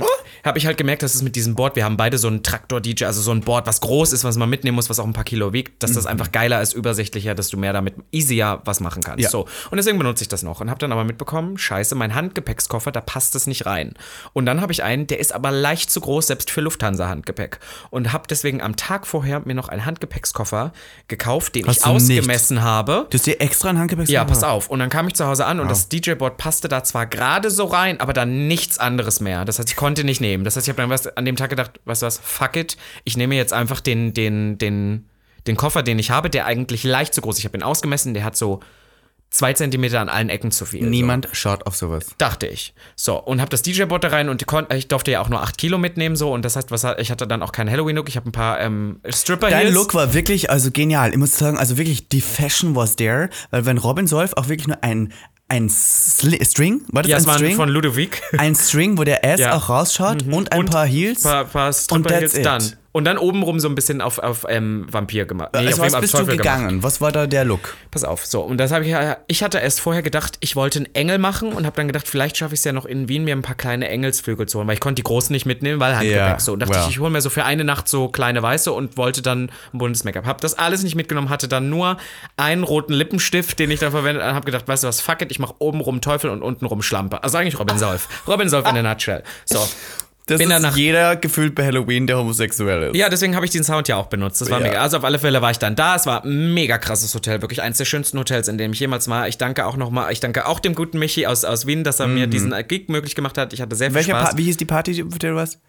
habe ich halt gemerkt, dass es mit diesem Board, wir haben beide so ein Traktor-DJ, also so ein Board, was groß ist, was man mitnehmen muss, was auch ein paar Kilo wiegt, dass das einfach geiler ist, übersichtlicher, dass du mehr damit easier was machen kannst. Ja. So. Und deswegen benutze ich das noch und habe dann aber mitbekommen, scheiße, mein Handgepäckskoffer, da passt es nicht rein. Und dann habe ich einen, der ist aber leicht zu groß, selbst für Lufthansa-Handgepäck. Und habe deswegen am Tag vorher mir noch einen Handgepäckskoffer gekauft, den Hast ich du nicht? ausgemessen habe. Du hast dir extra ein Handgepäck Ja, pass auf. Und dann kam ich zu Hause an und das DJ-Board passte da zwar gerade so rein, aber dann nichts anderes mehr. Das heißt, ich konnte nicht nehmen. Das heißt, ich habe dann was, an dem Tag gedacht, weißt du was, fuck it. Ich nehme jetzt einfach den, den, den, den Koffer, den ich habe, der eigentlich leicht zu groß ist. Ich habe ihn ausgemessen, der hat so zwei Zentimeter an allen Ecken zu viel. Niemand schaut auf sowas. So, dachte ich. So, und habe das DJ-Board da rein und ich durfte ja auch nur 8 Kilo mitnehmen, so. Und das heißt, was, ich hatte dann auch keinen Halloween-Look. Ich habe ein paar ähm, stripper Dein Look war wirklich, also genial. Ich muss sagen, also wirklich, die Fashion was there, weil wenn Robin Solf auch wirklich nur ein, ein Sli String, war das Ja, ein es String? von Ludovic. ein String, wo der Ass Ja. auch rausschaut und ein paar Heels. paar, paar Und that's it. dann. Und dann obenrum so ein bisschen auf, auf ähm, Vampir gemacht. Nee, also auf was bist du Teufel gegangen? Gemacht. Was war da der Look? Pass auf, so. Und das habe ich ja, ich hatte erst vorher gedacht, ich wollte einen Engel machen und habe dann gedacht, vielleicht schaffe ich es ja noch in Wien, mir ein paar kleine Engelsflügel zu holen, weil ich konnte die großen nicht mitnehmen, weil Handgepäck Ja, so. Und dachte well. ich, ich hole mir so für eine Nacht so kleine weiße und wollte dann ein buntes Make-up. Hab das alles nicht mitgenommen, hatte dann nur einen roten Lippenstift, den ich dann verwendet habe, gedacht, weißt du was, fuck it, ich mache oben rum Teufel und unten rum Schlampe. Also eigentlich Robin Solf. Robin Solf in der Nutshell. So. Das Bin ist jeder gefühlt bei Halloween, der homosexuell ist. Ja, deswegen habe ich den Sound ja auch benutzt. Das war Ja. mega. Also auf alle Fälle war ich dann da. Es war ein mega krasses Hotel, wirklich eines der schönsten Hotels, in dem ich jemals war. Ich danke auch nochmal, ich danke auch dem guten Michi aus, aus Wien, dass er mir diesen Gig möglich gemacht hat. Ich hatte sehr viel Mhm. Welcher Spaß. pa wie hieß die Party, auf der du warst?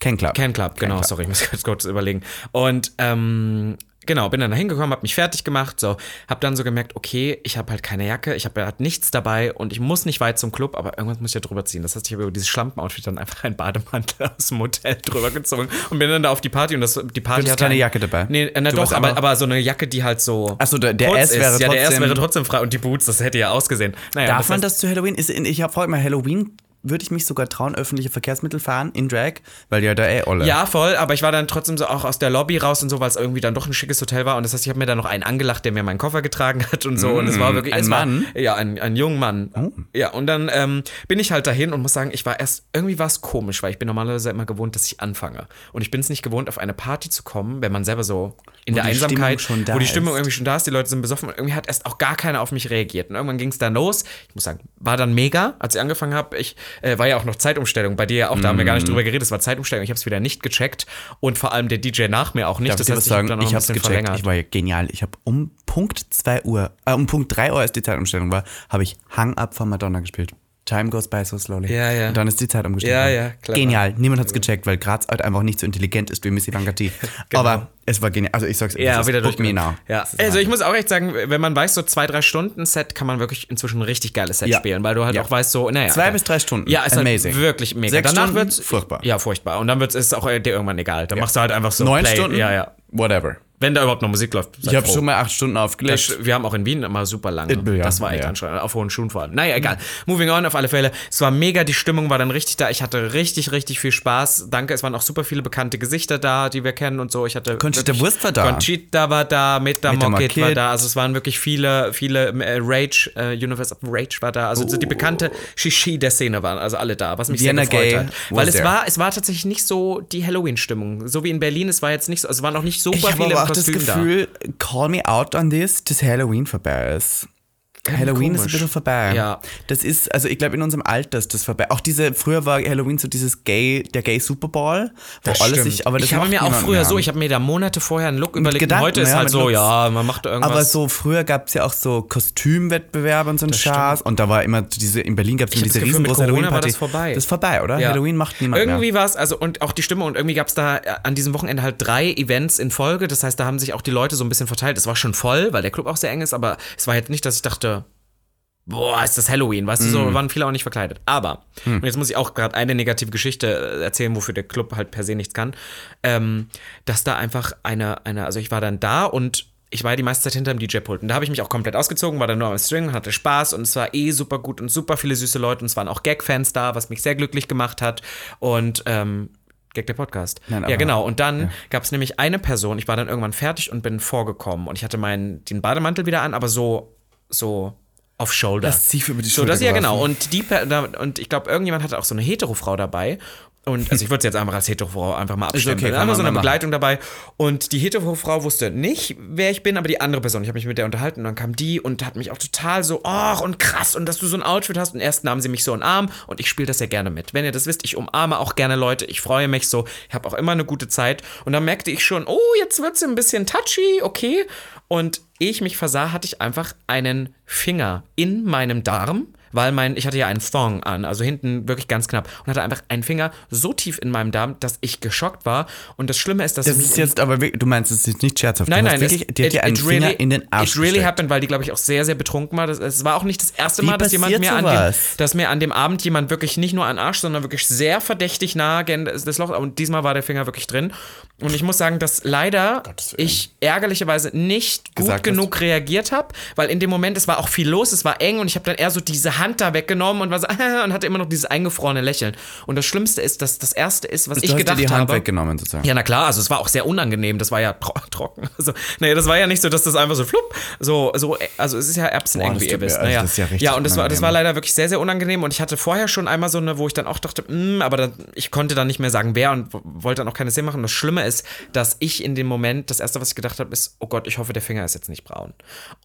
Ken Club. Ken Club, genau, Club. sorry, ich muss kurz überlegen. Und ähm, genau, bin dann da hingekommen, hab mich fertig gemacht, so, hab dann so gemerkt, okay, ich habe halt keine Jacke, ich habe halt nichts dabei und ich muss nicht weit zum Club, aber irgendwas muss ich ja drüber ziehen. Das heißt, ich habe über dieses Schlampen-Outfit dann einfach einen Bademantel aus dem Hotel drüber gezogen und bin dann da auf die Party und das, die Party hattest hatte keine ein- Jacke dabei? Nee, äh, na Du doch, aber, aber so eine Jacke, die halt so Ach so, der- der S wäre ist. Ja, der S trotzdem- wäre trotzdem frei und die Boots, das hätte ja ausgesehen. Naja, Darf das man heißt, das zu Halloween? Ist, in- ich habe vorher mal Halloween, würde ich mich sogar trauen, öffentliche Verkehrsmittel fahren in Drag, weil ja da eh alle. Ja, voll, aber ich war dann trotzdem so auch aus der Lobby raus und so, weil es irgendwie dann doch ein schickes Hotel war. Und das heißt, ich habe mir dann noch einen angelacht, der mir meinen Koffer getragen hat und so. und es war wirklich. ein Mann? War, ja, ein, ein junger Mann. Ja, und dann ähm, bin ich halt dahin und muss sagen, ich war erst, irgendwie war es komisch, weil ich bin normalerweise immer gewohnt, dass ich anfange. Und ich bin es nicht gewohnt, auf eine Party zu kommen, wenn man selber so in der die Einsamkeit, Stimmung schon da wo die Stimmung ist. irgendwie schon da ist, die Leute sind besoffen und irgendwie hat erst auch gar keiner auf mich reagiert. Und irgendwann ging es dann los. Ich muss sagen, war dann mega, als ich angefangen habe. Ich äh, war ja auch noch Zeitumstellung. Bei dir ja auch, da haben wir gar Mhm. nicht drüber geredet, es war Zeitumstellung. Ich habe es wieder nicht gecheckt und vor allem der DJ nach mir auch nicht. Darf das ich heißt, sagen? ich habe Ich hab's bisschen gecheckt. verlängert. Ich war ja genial. Ich habe um Punkt 2 Uhr, äh, um Punkt 3 Uhr, als die Zeitumstellung war, habe ich Hang Up von Madonna gespielt. Time goes by so slowly. Ja, ja. Und dann ist die Zeit umgestellt. Ja, ja, clever. Genial. Niemand hat's gecheckt, weil Graz halt einfach nicht so intelligent ist wie Miss Ivanka T. Aber es war genial. Also ich sag's Genau. Ja, es ist wieder durch. me now. Ja. Ist Also ich muss auch echt sagen, wenn man weiß, so zwei, drei Stunden Set kann man wirklich inzwischen ein richtig geiles Set Ja. spielen, weil du halt Ja. auch weißt, so, naja. Zwei okay. bis drei Stunden. Ja, ist Amazing. halt wirklich mega. Sechs Danach Stunden? wird's Furchtbar. Ja, furchtbar. Und dann wird es auch äh, dir irgendwann egal. Dann machst du halt einfach so Neun Play. Stunden? Ja, ja. Whatever. Wenn da überhaupt noch Musik läuft. Ich habe schon mal acht Stunden aufgelegt. Das, wir haben auch in Wien immer super lange. Ja, das war echt ja. anstrengend. Auf hohen Schuhen vor allem. Naja, egal. Moving on auf alle Fälle. Es war mega, die Stimmung war dann richtig da. Ich hatte richtig, richtig viel Spaß. Danke, es waren auch super viele bekannte Gesichter da, die wir kennen und so. Ich hatte Conchita Wurst war da. Conchita war da, Meta war da. Also es waren wirklich viele, viele äh, Rage, äh, Universe of Rage war da. Also so die bekannte Shishi der Szene waren also alle da, was mich Vienna sehr gefreut Gay hat. Weil es there. war, es war tatsächlich nicht so die Halloween-Stimmung. So wie in Berlin, es war jetzt nicht so, also es waren auch nicht super viele auch das Kostüm da. Gefühl, call me out on this, dass Halloween vorbei ist. Halloween ist ein komisch. bisschen vorbei. Ja. Das ist, also ich glaube, in unserem Alter ist das vorbei. Auch diese, früher war Halloween so dieses Gay, der Gay Super Bowl, wo Das alles stimmt. sich, aber das ich habe mir auch früher mehr. so, ich habe mir da Monate vorher einen Look überlegt Gedanken, heute ist ja, halt so, Looks. ja, man macht irgendwas. Aber so früher gab es ja auch so Kostümwettbewerbe und so ein Schatz. Und da war immer diese, in Berlin gab es immer diese riesengroße Corona war Halloween-Party. das vorbei. Das ist vorbei, oder? Ja. Halloween macht niemand irgendwie war es, also und auch die Stimme und irgendwie gab es da äh, an diesem Wochenende halt drei Events in Folge. Das heißt, da haben sich auch die Leute so ein bisschen verteilt. Es war schon voll, weil der Club auch sehr eng ist, aber es war jetzt nicht, dass ich dachte, boah, ist das Halloween, weißt du, Mhm. so waren viele auch nicht verkleidet. Aber, und jetzt muss ich auch gerade eine negative Geschichte äh, erzählen, wofür der Club halt per se nichts kann, ähm, dass da einfach eine, eine, also ich war dann da und ich war die meiste Zeit hinterm DJ-Pult. Und da habe ich mich auch komplett ausgezogen, war dann nur am String, hatte Spaß und es war eh super gut und super viele süße Leute und es waren auch Gag-Fans da, was mich sehr glücklich gemacht hat. Und ähm, Gag der Podcast. Nein, ja, genau. Und dann gab es nämlich eine Person, ich war dann irgendwann fertig und bin vorgekommen und ich hatte meinen den Bademantel wieder an, aber so, so auf Shoulder. Lasziv über die So, Schulter das ja genau. Und die und ich glaube, irgendjemand hatte auch so eine Hetero-Frau dabei. Und also ich würde es jetzt einfach als Hetero-Frau einfach mal abstellen. okay, man so eine machen. Begleitung dabei. Und die Hetero-Frau wusste nicht, wer ich bin, aber die andere Person. Ich habe mich mit der unterhalten und dann kam die und hat mich auch total so, ach und krass und dass du so ein Outfit hast. Und erst nahm sie mich so in den Arm und ich spiele das ja gerne mit. Wenn ihr das wisst, ich umarme auch gerne Leute. Ich freue mich so. Ich habe auch immer eine gute Zeit. Und dann merkte ich schon, oh, jetzt wird sie ein bisschen touchy, okay. Und ehe ich mich versah, hatte ich einfach einen Finger in meinem Darm, weil mein, ich hatte ja einen Thong an, also hinten wirklich ganz knapp und hatte einfach einen Finger so tief in meinem Darm, dass ich geschockt war. Und das Schlimme ist, dass Das ist jetzt aber wirklich, du meinst, es ist nicht scherzhaft. Nein, nein, wirklich, es, die hat dir einen Finger in den Arsch It really gesteckt. happened, weil die, glaube ich, auch sehr, sehr betrunken war. Das, es war auch nicht das erste Wie Mal, dass jemand mir an dem, dass mir an dem Abend jemand wirklich nicht nur an Arsch, sondern wirklich sehr verdächtig nah gen das Loch. Und diesmal war der Finger wirklich drin. Und ich muss sagen, dass leider ich ärgerlicherweise nicht gut Gesagt hast. genug reagiert habe, weil in dem Moment, es war auch viel los, es war eng und ich habe dann eher so diese Hand da weggenommen und war so, und hatte immer noch dieses eingefrorene Lächeln. Und das Schlimmste ist, dass das Erste ist, was Du ich hast dir gedacht die Hand habe. weggenommen, sozusagen. Ja, na klar, also es war auch sehr unangenehm, das war ja tro trocken. Also, naja, das war ja nicht so, dass das einfach so flupp, so, so, also es ist ja erbseneng, Boah, das wie ihr wisst. also Naja. das ist ja richtig ja, und das war, das war leider wirklich sehr, sehr unangenehm und ich hatte vorher schon einmal so eine, wo ich dann auch dachte, mm, aber dann, ich konnte dann nicht mehr sagen, wer und wollte dann auch keine Szene machen. Das Schlimme ist, dass ich in dem Moment, das erste, was ich gedacht habe, ist, oh Gott, ich hoffe, der Finger ist jetzt nicht braun.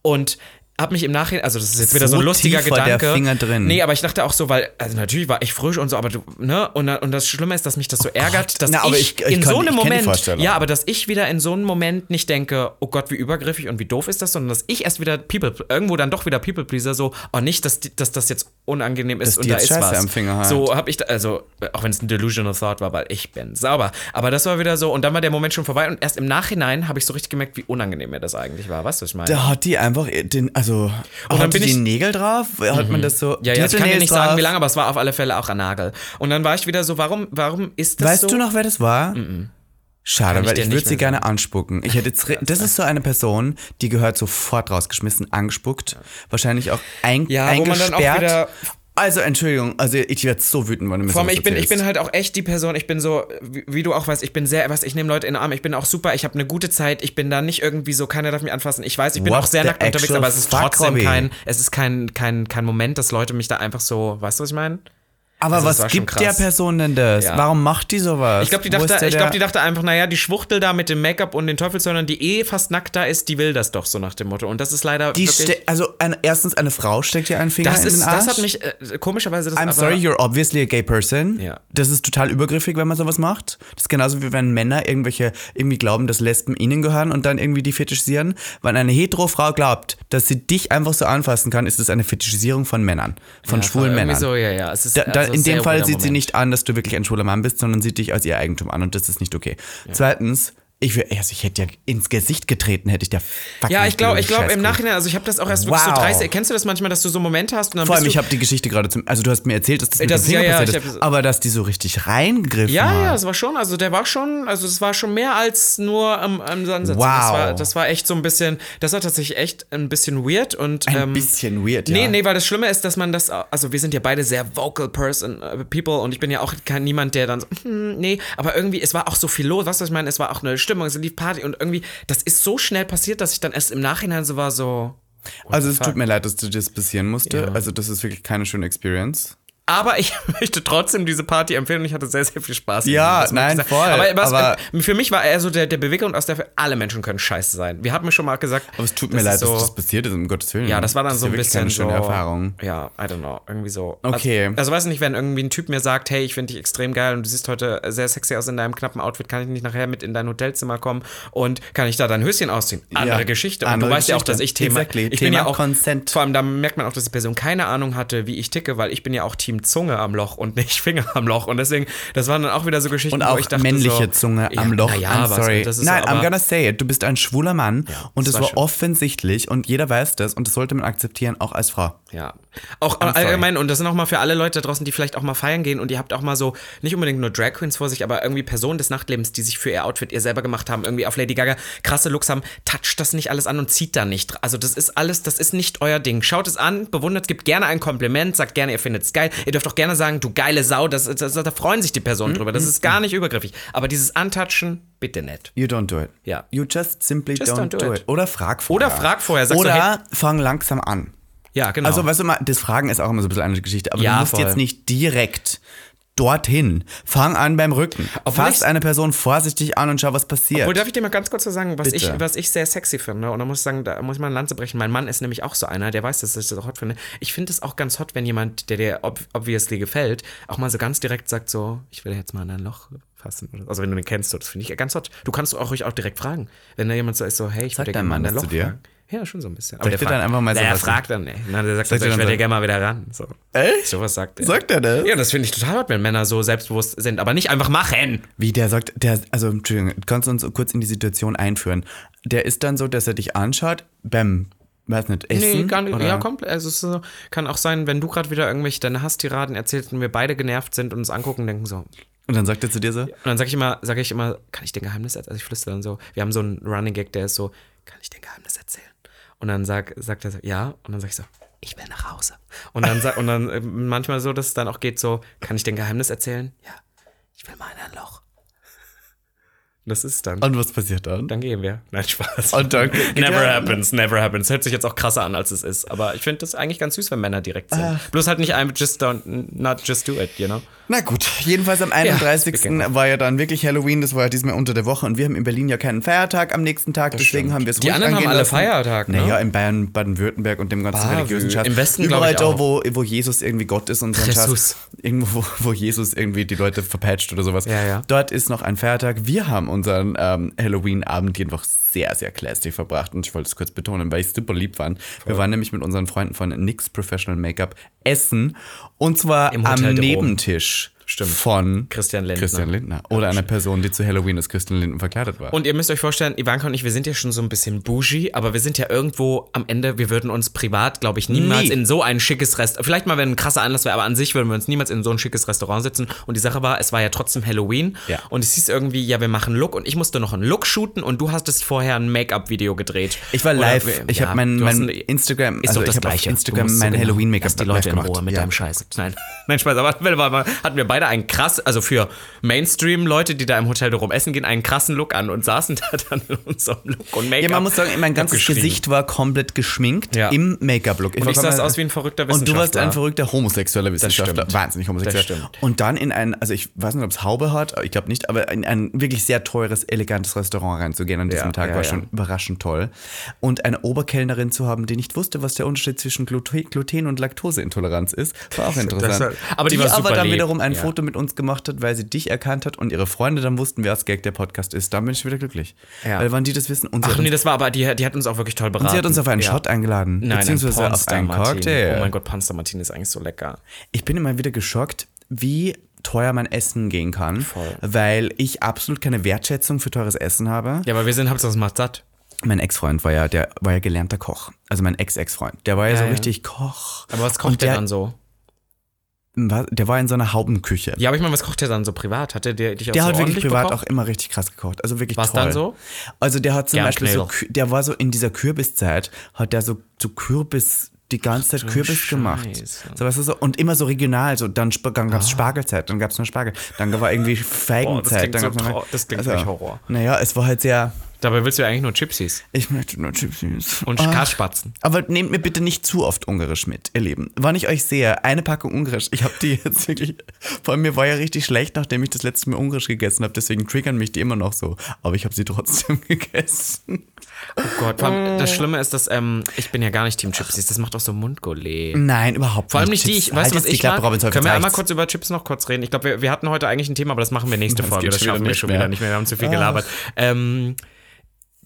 Und hab mich im Nachhinein, also das ist jetzt wieder so, ein lustiger tief war der Gedanke. Finger drin. Nee, aber ich dachte auch so, weil, also natürlich war ich frisch und so, aber du, ne, und, und das Schlimme ist, dass mich das so ärgert, dass Na, ich, ich- in kann- so einem Moment, ja, aber dass ich wieder in so einem Moment nicht denke, oh Gott, wie übergriffig und wie doof ist das, sondern dass ich erst wieder People, irgendwo dann doch wieder People Pleaser, so, oh nicht, dass, dass das jetzt unangenehm ist Dass und da ist Scheiße was. am Finger hat. So habe ich, da, also, auch wenn es ein delusional thought war, weil ich bin sauber. Aber das war wieder so, und dann war der Moment schon vorbei und erst im Nachhinein habe ich so richtig gemerkt, wie unangenehm mir das eigentlich war. Weißt du, was ich meine? Da hat die einfach den, also, dann hat bin die ich- Nägel drauf? Hat man das so? ja, die ja, ich kann dir nicht sagen, drauf. wie lange, aber es war auf alle Fälle auch ein Nagel. Und dann war ich wieder so, warum, warum ist das Weißt so? du noch, wer das war? Schade, Kann ich weil ich würde sie gerne anspucken. Ich hätte jetzt, das ist so eine Person, die gehört sofort rausgeschmissen, angespuckt, wahrscheinlich auch ein, Ja, wo man dann auch eingesperrt. wieder- also Entschuldigung, also ich werde so wütend, wenn du mir Vor allem, ich bin, ich bin halt auch echt die Person, ich bin so, wie, wie du auch weißt, ich bin sehr, was, ich nehme Leute in den Arm, ich bin auch super, ich habe eine gute Zeit, ich bin da nicht irgendwie so, keiner darf mich anfassen. Ich weiß, ich bin What auch sehr nackt unterwegs, aber es ist trotzdem kein, es ist kein, kein, kein Moment, dass Leute mich da einfach so, weißt du, was ich meine? Aber Also das was gibt der. Person denn das? Ja. Warum macht die sowas? Ich glaube, die, dachte, ich glaub, die dachte einfach, naja, die Schwuchtel da mit dem Make-up und den Teufelssäulern, die eh fast nackt da ist, die will das doch so nach dem Motto. Und das ist leider die also eine, erstens eine Frau steckt dir einen Finger das, in ist, den Arsch. das hat mich äh, komischerweise das I'm aber, sorry, you're obviously a gay person. Ja. Das ist total übergriffig, wenn man sowas macht. Das ist genauso wie wenn Männer irgendwelche irgendwie glauben, dass Lesben ihnen gehören und dann irgendwie die fetischisieren. Wenn eine hetero Frau glaubt, dass sie dich einfach so anfassen kann, ist es eine Fetischisierung von Männern, von Ja, schwulen Männern. So, ja, ja. Es ist da, also in dem Fall sieht sie Moment. nicht an, dass du wirklich ein schwuler Mann bist, sondern sieht dich als ihr Eigentum an und das ist nicht okay. Zweitens, ich, also ich hätte ja ins Gesicht getreten, hätte ich der fucking Ja, ich glaube, ich glaube im. Nachhinein, also ich habe das auch erst wirklich Wow. so 30. Kennst du das manchmal, dass du so Momente hast und dann Vor allem, ich habe die Geschichte gerade zum. Also, du hast mir erzählt, dass das mit Das- ja, ja, passiert ist. Aber dass die so richtig reingegriffen Ja, hat. ja, es war schon, also der war schon, also es war schon mehr als nur am, am Ansatz. Wow. Das war, das war echt so ein bisschen, das war tatsächlich echt ein bisschen weird und Ein ähm, bisschen weird, ja. Nee, nee, weil das Schlimme ist, dass man das, also wir sind ja beide sehr vocal person, äh, people und ich bin ja auch kein niemand, der dann so, hm, nee, aber irgendwie, es war auch so viel los, weißt du, was ich meine? Es war auch eine Stimmung, es lief Party und irgendwie, das ist so schnell passiert, dass ich dann erst im Nachhinein so war, so. Also, es tut fuck? mir leid, dass du das passieren musste. Ja. Also, das ist wirklich keine schöne Experience. Aber ich möchte trotzdem diese Party empfehlen und ich hatte sehr, sehr viel Spaß. Ja, Das nein, voll, Aber, was, aber- äh, für mich war er so der, der Beweggrund aus der, alle Menschen können scheiße sein. Wir haben mir schon mal gesagt. Aber es tut mir das leid, so, dass das passiert ist, um Gottes Willen. Ja, das war dann ist so ein bisschen keine schöne so, Erfahrung. Ja, I don't know, irgendwie so. Okay. Also, also weiß nicht, wenn irgendwie ein Typ mir sagt, hey, ich finde dich extrem geil und du siehst heute sehr sexy aus in deinem knappen Outfit, kann ich nicht nachher mit in dein Hotelzimmer kommen und kann ich da dein Höschen ausziehen? Andere Ja, Geschichte. Und andere du weißt ja auch, Geschichte. dass ich Thema, Exactly. ich bin Thema ja auch Consent. Vor allem da merkt man auch, dass die Person keine Ahnung hatte, wie ich ticke, weil ich bin ja auch Team Zunge am Loch und nicht Finger am Loch und deswegen, das waren dann auch wieder so Geschichten, Und wo auch ich dachte männliche so, Zunge ja, am Loch. Ja, I'm was, sorry. ist Nein, so, I'm gonna say it. Du bist ein schwuler Mann und das es war war offensichtlich und jeder weiß das und das sollte man akzeptieren, auch als Frau. Ja. Auch I'm sorry. allgemein, und das sind auch mal für alle Leute da draußen, die vielleicht auch mal feiern gehen und ihr habt auch mal so, nicht unbedingt nur Drag Queens vor sich, aber irgendwie Personen des Nachtlebens, die sich für ihr Outfit ihr selber gemacht haben, irgendwie auf Lady Gaga krasse Looks haben, toucht das nicht alles an und zieht da nicht. Also das ist alles, das ist nicht euer Ding. Schaut es an, bewundert, gibt gerne ein Kompliment, sagt gerne, ihr findet es geil. Ihr dürft auch gerne sagen, du geile Sau, das, das, da freuen sich die Personen Mhm. drüber. Das ist gar nicht übergriffig. Aber dieses Antatschen, bitte nicht. You don't do it. Ja. You just simply Just don't, don't do do it. it. Oder frag vorher. Oder frag vorher, sag so, Oder fang langsam an. Ja, genau. Also, weißt du mal, das Fragen ist auch immer so ein bisschen eine Geschichte, aber Ja, du musst voll. jetzt nicht direkt dorthin. Fang an beim Rücken. Obwohl Fass eine Person vorsichtig an und schau, was passiert. Obwohl, darf ich dir mal ganz kurz so sagen, was ich, was ich sehr sexy finde? Und da muss ich sagen, da muss ich mal eine Lanze brechen. Mein Mann ist nämlich auch so einer, der weiß, dass ich das auch hot finde. Ich finde es auch ganz hot, wenn jemand, der dir ob obviously gefällt, auch mal so ganz direkt sagt so, ich will jetzt mal in ein Loch fassen. Also wenn du den kennst, so, das finde ich ganz hot. Du kannst auch ruhig auch direkt fragen. Wenn da jemand so ist, so, hey, ich will Sagt dir mal in Mann ein Loch zu dir? fragen. Ja, schon so ein bisschen. Sagt der er dann einfach mal so Der fragt dann nicht. Na, der sagt, Sagt dann ich will so- dir gerne mal wieder ran. So. Echt? So was sagt er. Sagt er das? Ja, das finde ich total hot, wenn Männer so selbstbewusst sind, aber nicht einfach machen. Wie der sagt, der, also Entschuldigung, kannst du uns kurz in die Situation einführen? Der ist dann so, dass er dich anschaut beim, weiß nicht, Essen? Nee, gar nicht. oder? Ja, komplett. Also es ist so, kann auch sein, wenn du gerade wieder irgendwelche deine Hasstiraden erzählst und wir beide genervt sind und uns angucken und denken so. Und Und dann sagt er zu dir so, dann sage ich immer, sage ich immer, kann ich den Geheimnis erzählen? Also ich flüstere dann so. Wir haben so einen Running Gag, der ist so, kann ich den Geheimnis erzählen? Und dann sag, sagt er so, ja. Und dann sage ich so, ich will nach Hause. Und dann, sag, und dann äh, manchmal so, dass es dann auch geht so, kann ich den Geheimnis erzählen? Ja. Ich will mal in ein Loch. Das ist dann. und was passiert dann? dann gehen wir. Nein, Spaß. Und dann never er- happens, never happens. Hört sich jetzt auch krasser an, als es ist. Aber ich finde das eigentlich ganz süß, wenn Männer direkt sind. Bloß halt nicht I'm just don't, not just do it, you know? Na gut, jedenfalls am 31. speaking of. war ja dann wirklich Halloween, das war ja diesmal unter der Woche und wir haben in Berlin ja keinen Feiertag am nächsten Tag, deswegen stimmt. haben wir es Die ruhig anderen haben alle lassen. Feiertag, ne? Naja, in Bayern, Baden-Württemberg und dem ganzen Bavü. religiösen Scheiß. Im Westen, Überall ich, da, wo, wo Jesus irgendwie Gott ist und so ein Jesus. Scheiß. Irgendwo, wo, Jesus irgendwie die Leute verpeitscht oder sowas. Ja, ja. Dort ist noch ein Feiertag. Wir haben unseren ähm, Halloween-Abend einfach sehr, sehr classy verbracht und ich wollte es kurz betonen, weil ich super lieb fand. Wir waren nämlich mit unseren Freunden von NYX Professional Make-up essen und zwar am. Nebentisch Stimmt. von Christian Lindner. Christian Lindner. Oder einer Person, die zu Halloween als Christian Lindner verkleidet war. Und ihr müsst euch vorstellen, Ivanka und ich, wir sind ja schon so ein bisschen bougie, aber wir sind ja irgendwo am Ende, wir würden uns privat, glaube ich, niemals Nie. in so ein schickes Restaurant, vielleicht mal, wenn ein krasser Anlass wäre, aber an sich würden wir uns niemals in so ein schickes Restaurant sitzen. Und die Sache war, es war ja trotzdem Halloween. Ja. Und es hieß irgendwie, ja, wir machen Look und ich musste noch einen Look shooten und du hattest vorher ein Make-up-Video gedreht. ich war Oder live. ich ja, habe mein, mein ein- Instagram, Ist also doch das ich habe auf Instagram musst so mein genau- Halloween-Make-up die Leute in Ruhe mit Ja. deinem Scheiß. Nein, nein, Spaß. Aber hatten wir beide einen krass, also für Mainstream-Leute, die da im Hotel rum essen gehen, einen krassen Look an und saßen da dann in unserem Look und Make-up. Ja, man muss sagen, mein ganzes. Gesicht war komplett geschminkt Ja. im Make-up-Look. Und ich komplett- aus wie ein verrückter Und du warst Wissenschaftler. ein verrückter homosexueller Wissenschaftler. Wahnsinnig homosexuell. Und dann in ein, also ich weiß nicht, ob es Haube hat, ich glaube nicht, aber in ein wirklich sehr teures, elegantes Restaurant reinzugehen an diesem Ja, Tag ja, war schon überraschend toll. Und eine Oberkellnerin zu haben, die nicht wusste, was der Unterschied zwischen Gluten, und Laktoseintoleranz ist, war auch interessant. war- aber die war super aber dann lieb. wiederum ein Ja. Foto mit uns gemacht hat, weil sie dich erkannt hat und ihre Freunde dann wussten, wer das Gag der Podcast ist. Dann bin ich wieder glücklich. Ja. Weil wann die das wissen Ach nee, das war aber, die, die hat uns auch wirklich toll beraten. und sie hat uns auf einen Ja. Shot eingeladen. Nein, beziehungsweise ein auf einen. Cocktail. Oh mein Gott, Panster Martini ist eigentlich so lecker. Ich bin immer wieder geschockt, wie teuer mein Essen gehen kann, Voll. weil ich absolut keine Wertschätzung für teures Essen habe. Ja, aber wir sind Hauptsache es macht satt. Mein Ex-Freund war ja, der war ja gelernter Koch. Also mein Ex-Ex-Freund. Der war ja, Ja, so ja. richtig Koch. Aber was kocht der, der- dann so? Der war in so einer Haubenküche. Ja, aber ich meine, was kocht der dann so privat? Hat der dich auch Der so hat wirklich privat bekocht? auch immer richtig krass gekocht. Also wirklich Was toll. dann so? Also der hat zum Gern Beispiel so, Knödel. Kü- der war so in dieser Kürbiszeit, hat der so, so Kürbis, die ganze Zeit Kürbis gemacht. Scheiße. So, weißt du, so, und immer so regional, so dann, dann gab es Spargelzeit, dann gab es nur Spargel, dann war irgendwie Feigenzeit. klingt dann so gab's noch- trau- das klingt wirklich Horror. Naja, es war halt sehr, Dabei willst du ja eigentlich nur Chipsies ich möchte nur Chipsies. und Ah. Kaspatzen. Aber nehmt mir bitte nicht zu oft Ungarisch mit, ihr Lieben. Wann ich euch sehe, eine Packung Ungarisch, ich habe die jetzt wirklich, vor allem mir war ja richtig schlecht, nachdem ich das letzte Mal Ungarisch gegessen habe, deswegen triggern mich die immer noch so. Aber ich habe sie trotzdem gegessen. Oh Gott, vor Äh. allem, das Schlimme ist, dass ähm, ich bin ja gar nicht Team Chipsies. Das macht auch so Mundgolé. Nein, überhaupt Vor allem nicht die, ich weißt Halt was ich Klappe, mag? Robin Können wir einmal kurz über Chips noch kurz reden? Ich glaube, wir, wir hatten heute eigentlich ein Thema, aber das machen wir nächste Das Folge. Das schaffen wir nicht schon mehr. wieder nicht mehr. Wir haben zu viel Ach. gelabert. Ähm,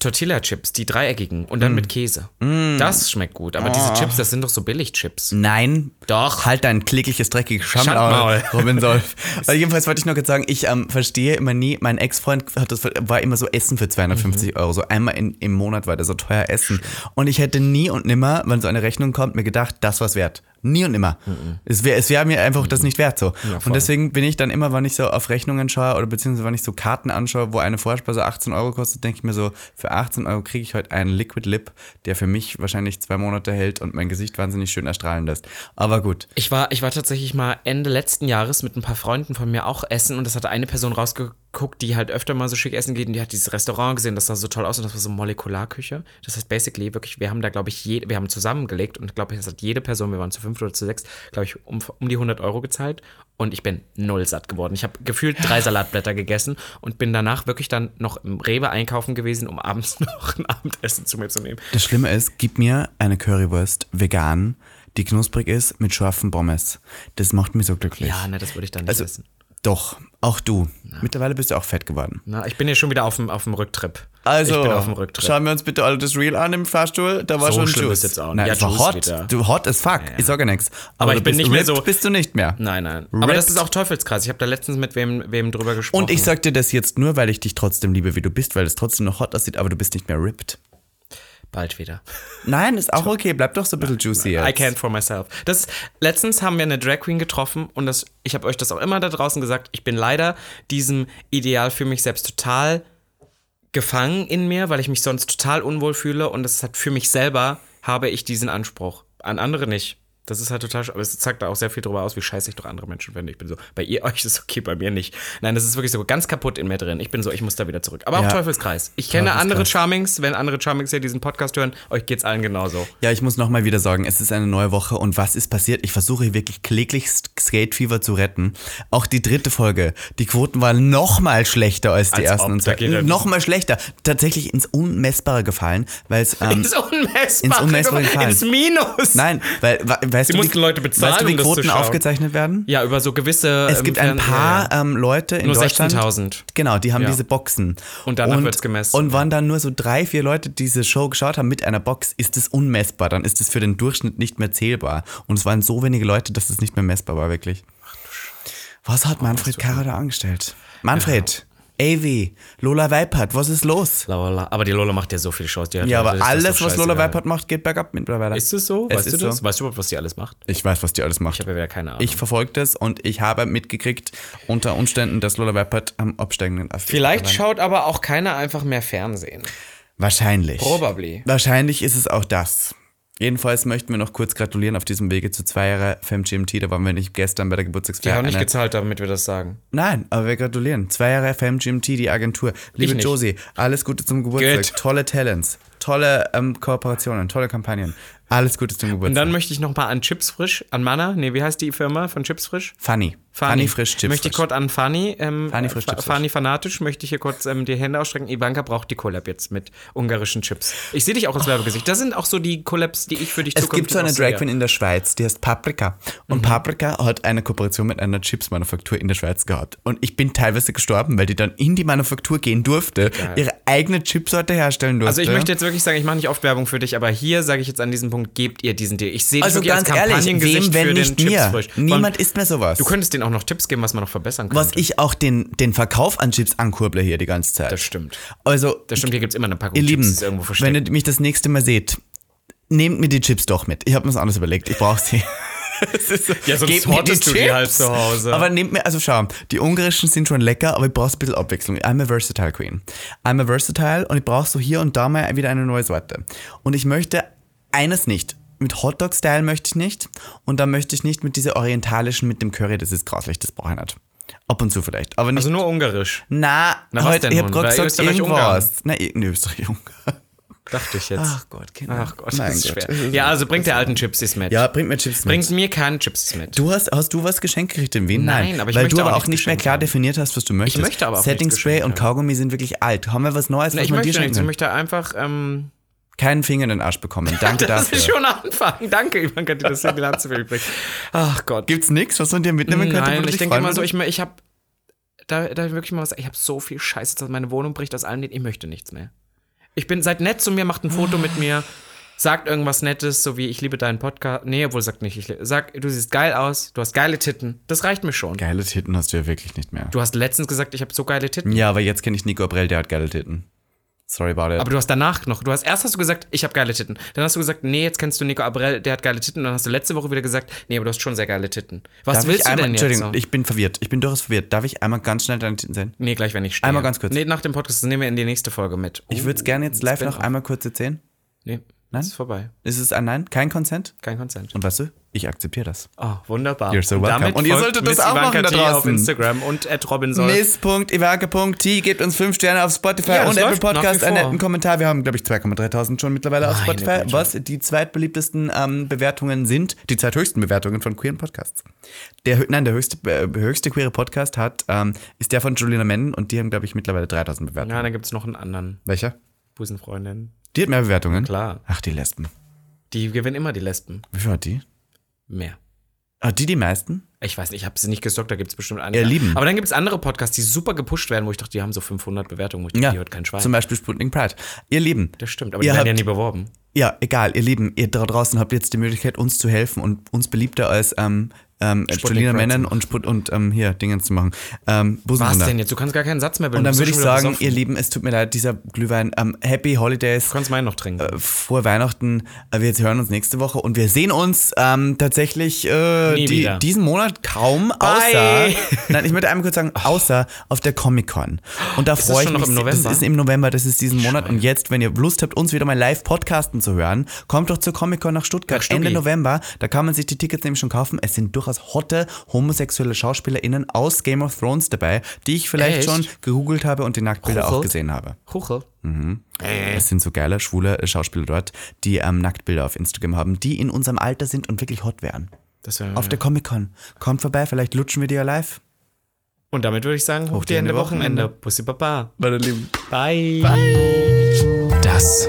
Tortilla-Chips, die dreieckigen und Mm. dann mit Käse. Das schmeckt gut. Aber diese Chips, das sind doch so Billig-Chips. Nein. Doch. Halt dein klägliches, dreckiges Schandmaul. Robin Solf. Also jedenfalls wollte ich noch kurz sagen, ich ähm, verstehe immer nie, mein Ex-Freund war immer so Essen für 250 Euro. So einmal in, im Monat war der so teuer Essen. Und ich hätte nie und nimmer, wenn so eine Rechnung kommt, mir gedacht, das war's wert. Nie und nimmer. Es wäre es wär mir einfach das nicht wert so. und deswegen bin ich dann immer, wenn ich so auf Rechnungen schaue oder beziehungsweise wenn ich so Karten anschaue, wo eine Vorspeise 18 Euro kostet, denke ich mir so, für 18 Euro kriege ich heute einen Liquid Lip, der für mich wahrscheinlich zwei Monate hält und mein Gesicht wahnsinnig schön erstrahlen lässt. Aber gut. Ich war, ich war tatsächlich mal Ende letzten Jahres mit ein paar Freunden von mir auch essen und das hatte eine Person rausgeguckt, die halt öfter mal so schick essen geht und die hat dieses Restaurant gesehen, das sah so toll aus und das war so Molekularküche. Das heißt basically wirklich, wir haben da glaube ich, je, wir haben zusammengelegt und glaube ich, das hat jede Person, wir waren zu fünf oder zu sechs, glaube ich, um, um die 100 Euro gezahlt und ich bin null satt geworden. Ich habe gefühlt drei Salatblätter gegessen und bin danach wirklich dann noch im Rewe einkaufen gewesen, um abends noch ein Abendessen zu mir zu nehmen. Das Schlimme ist, gib mir eine Currywurst vegan, die knusprig ist mit scharfen Pommes. Das macht mich so glücklich. Ja, ne, das würde ich dann nicht also, essen. doch, auch du. Mittlerweile bist du auch fett geworden. Na, ich bin ja schon wieder auf dem, auf dem Rücktrip. Also, ich bin auf dem Rücktrip. schauen wir uns bitte alle das Reel an im Fahrstuhl. Da war So schon schlimm Juice. ist jetzt auch nicht. Nein, Ja, war hot. wieder. Du hot as fuck. Ich sage ja nichts. Aber du ich bin bist nicht mehr so- bist du nicht mehr. Nein, nein. Aber Ripped. das ist auch Teufelskreis. Ich habe da letztens mit wem, wem drüber gesprochen. Und ich sag dir das jetzt nur, weil ich dich trotzdem liebe, wie du bist, weil es trotzdem noch hot aussieht, aber du bist nicht mehr ripped. bald wieder. Nein, ist auch okay. Bleib doch so ein bisschen juicy jetzt. I can't for myself. Das, letztens haben wir eine Drag Queen getroffen und das, ich habe euch das auch immer da draußen gesagt. Ich bin leider diesem Ideal für mich selbst total gefangen in mir, weil ich mich sonst total unwohl fühle und das hat für mich selber habe ich diesen Anspruch. An andere nicht. Das ist halt total, aber es zeigt da auch sehr viel drüber aus, wie scheiße ich doch andere Menschen finde. Ich bin so, bei ihr, euch ist es okay, bei mir nicht. Nein, das ist wirklich so ganz kaputt in mir drin. Ich bin so, ich muss da wieder zurück. Aber auch Ja. Teufelskreis. Ich kenne Teufelskreis. andere Charmings, wenn andere Charmings hier diesen Podcast hören, euch geht's allen genauso. Ja, ich muss nochmal wieder sagen, es ist eine neue Woche und was ist passiert? Ich versuche hier wirklich kläglich Skate Fever zu retten. Auch die dritte Folge, die Quoten waren nochmal schlechter als die Als ersten ob, und zweiten. Nochmal schlechter. Tatsächlich ins Unmessbare gefallen, weil es. Ähm, ins Unmessbare, ins Unmessbare gefallen. ins Minus. nein, weil, we- weißt Sie du, mussten wie, Leute bezahlen, weißt du, wie um Quoten schauen. aufgezeichnet werden? Ja, über so gewisse. Es ähm, gibt ein paar ja, ja. ähm, Leute in Nur Deutschland. 16.000. Genau, die haben Ja. diese Boxen. Und danach wird's gemessen. Und wann dann nur so drei, vier Leute diese Show geschaut haben mit einer Box, ist es unmessbar. Dann ist es für den Durchschnitt nicht mehr zählbar. Und es waren so wenige Leute, dass es nicht mehr messbar war, wirklich. Was hat Manfred Karrer da angestellt? Manfred, AV, Lola Weipert, was ist los? Lola. Aber die Lola macht ja so viele Shows. Ja, aber alles, was Lola. Weipert macht, geht bergab mittlerweile. Ist es so? Es Weißt ist du das? so. Weißt du überhaupt, was die alles macht? Ich weiß, was die alles macht. Ich habe ja wieder keine Ahnung. Ich verfolge das und ich habe mitgekriegt, unter Umständen, dass Lola Weipert am absteigenden ist. Vielleicht schaut aber auch keiner einfach mehr Fernsehen. Wahrscheinlich. Probably. Wahrscheinlich ist es auch das. Jedenfalls möchten wir noch kurz gratulieren auf diesem Wege zu zwei Jahre FemGMT. Da waren wir nicht gestern bei der Die Geburtstagsfeier. haben nicht Eine- gezahlt, damit wir das sagen. Nein, aber wir gratulieren. Zwei Jahre FemGMT, die Agentur. Liebe. Josie, alles Gute zum Geburtstag. Good. Tolle Talents, tolle ähm, Kooperationen, tolle Kampagnen. Alles Gute zum Und Geburtstag. dann möchte ich noch mal an Chips Frisch, an Manna, nee, wie heißt die Firma von Chips Frisch? Funny. Frisch Chips. Möchte ich frisch. kurz an Fanny, ähm, Funny frisch, Fa- Chips frisch. Fanny fanatisch, möchte ich hier kurz ähm, die Hände ausstrecken. Ivanka braucht die Collab jetzt mit ungarischen Chips. Ich sehe dich auch als Werbegesicht. Das sind auch so die Collabs, die ich für dich Es gibt so eine Drag. Queen in der Schweiz, die heißt Paprika. Und Mhm. Paprika hat eine Kooperation mit einer Chips-Manufaktur in der Schweiz gehabt. Und ich bin teilweise gestorben, weil die dann in die Manufaktur gehen durfte, ihre eigene Chipsorte herstellen durfte. Also ich möchte jetzt wirklich sagen, ich mache nicht oft Werbung für dich, aber hier sage ich jetzt an diesem Punkt, gebt ihr diesen Deal. Ich sehe dich also ganz als ehrlich, wem, wenn für nicht den mir? Frisch. Niemand isst mehr sowas. Du könntest denen auch noch Tipps geben, was man noch verbessern könnte. was ich auch den, den Verkauf an Chips ankurble hier die ganze Zeit. das stimmt. Also, Das stimmt, hier gibt es immer eine Packung ihr Lieben, Chips, ist irgendwo versteckt. wenn ihr mich das nächste Mal seht, nehmt mir die Chips doch mit. Ich habe mir was anderes überlegt. Ich brauche sie. So, Ja, sonst gebt mir hortest du die halt zu Hause. Aber nehmt mir, also schau, die ungarischen sind schon lecker, aber ich brauche ein bisschen Abwechslung. I'm a versatile queen. I'm a versatile und ich brauche so hier und da mal wieder eine neue Sorte. Und ich möchte eines nicht. Mit Hotdog-Style möchte ich nicht. Und dann möchte ich nicht mit dieser orientalischen, mit dem Curry, das ist grauslich, das brauche ich nicht. Ab und zu vielleicht. Aber nicht. also nur ungarisch, na, Na, heute, ich habe gerade gesagt, irgendwas. Na, in Österreich, Ungarn. dachte ich jetzt. Ach Gott, Kinder. Ach Gott, Mein das ist Gott. schwer. Ja, also bringt der alten Chipsies mit. Ja, bringt mir Chips mit. Bringt mir keinen Chipsies mit. Du hast, hast du was geschenkt gekriegt in Wien? Nein, aber ich Weil möchte du aber auch nicht mehr klar haben. definiert hast, was du möchtest. möchte aber auch Setting Spray und. Kaugummi sind wirklich alt. Haben wir was Neues, was ich man dir möchte schenken nichts, ich möchte einfach, ähm, Keinen Finger in den Arsch bekommen. Danke das dafür. ist schon anfangen. Danke, Ivanka, dir das Bilanz für übrig. Ach Gott. Gibt's nichts, was man dir mitnehmen könnte? Nein, ich denke immer so, ich, ich habe da, da wirklich mal was, ich habe so viel Scheiße, dass meine Wohnung bricht aus allen ich möchte nichts mehr. Ich bin, seid nett zu mir, macht ein Foto mit mir, sagt irgendwas Nettes, so wie ich liebe deinen Podcast. Nee, obwohl sagt nicht, ich sag, du siehst geil aus, du hast geile Titten. Das reicht mir schon. Geile Titten hast du ja wirklich nicht mehr. Du hast letztens gesagt, ich habe so geile Titten. Ja, aber jetzt kenne ich Nico Abrell, der hat geile Titten. Sorry about it. Aber du hast danach noch, du hast erst hast du gesagt, ich habe geile Titten. Dann hast du gesagt, nee, jetzt kennst du Nico Abrell, der hat geile Titten. Und dann hast du letzte Woche wieder gesagt, nee, aber du hast schon sehr geile Titten. Was Darf willst ich du einmal, denn jetzt? Entschuldigung, So? ich bin verwirrt. Ich bin durchaus verwirrt. Darf ich einmal ganz schnell deine Titten sehen? nee, gleich, wenn ich stehe. Einmal ganz kurz. Nee, nach dem Podcast, das nehmen wir in die nächste Folge mit. Ich würde es gerne jetzt live noch einmal kurz erzählen. Nee, Nein? ist vorbei. Ist es ein Nein? Kein Consent? Kein Consent. Und weißt du, ich akzeptiere das. Oh, wunderbar. You're so welcome. damit Und ihr solltet das Miss auch Ivanka machen da T auf draußen. Instagram und at Robin Solf. Miss.ivanke.t gebt uns 5 Sterne auf Spotify Ja, das und Apple Podcast, einen netten Kommentar. Wir haben, glaube ich, 2,3000 schon mittlerweile auf Meine Spotify, Güte. was die zweitbeliebtesten ähm, Bewertungen sind, die zweithöchsten Bewertungen von queeren Podcasts. Der, nein, der höchste, äh, höchste queere Podcast hat, ähm, ist der von Julina Mennen und die haben, glaube ich, mittlerweile 3000 Bewertungen. Ja, dann gibt es noch einen anderen Welcher? Busenfreundin. Die hat mehr Bewertungen? Klar. Ach, die Lesben. Die gewinnen immer die Lesben. Wie viel hat die? Mehr. Hat die die meisten? Ich weiß nicht, ich habe sie nicht gestockt, da gibt es bestimmt einige. Ihr Lieben. Aber dann gibt es andere Podcasts, die super gepusht werden, wo ich dachte, die haben so 500 Bewertungen, wo ich dachte, Ja, die hört kein Schwein. zum Beispiel Sputnik Pride. Ihr Lieben, das stimmt, aber Ihr die werden ja nie beworben. Ja, egal, ihr Lieben, ihr da draußen habt jetzt die Möglichkeit, uns zu helfen und uns beliebter als ähm, ähm, Mennen zu und, Sput und ähm, hier Dingens zu machen. Ähm, Was denn jetzt? Du kannst gar keinen Satz mehr bilden. Und dann würde ich sagen, besoffen. ihr Lieben, es tut mir leid, dieser Glühwein. Ähm, Happy Holidays. Du kannst meinen noch trinken. äh, Frohe Weihnachten. Äh, Wir hören uns nächste Woche und wir sehen uns ähm, tatsächlich äh, die, diesen Monat kaum, außer. Nein, ich möchte einmal kurz sagen, außer auf der Comic-Con. Und da freue ich schon noch mich. im November? Das ist im November, das ist diesen Monat. Und jetzt, wenn ihr Lust habt, uns wieder mal live podcasten zu hören, kommt doch zur Comic-Con nach Stuttgart Nach. Ende November. Da kann man sich die Tickets nämlich schon kaufen. Es sind durchaus hotte homosexuelle SchauspielerInnen aus Game of Thrones dabei, die ich vielleicht Echt? schon gegoogelt habe und die Nacktbilder auch Huchelt? gesehen habe. Huchel. Es sind so geile, schwule äh, Schauspieler dort, die ähm, Nacktbilder auf Instagram haben, die in unserem Alter sind und wirklich hot wären. Das wär, Auf der Comic-Con. Kommt vorbei, vielleicht lutschen wir ja live. Und damit würde ich sagen, hoch die Hände Wochenende. Bussi Baba. Meine Lieben. Bye. Das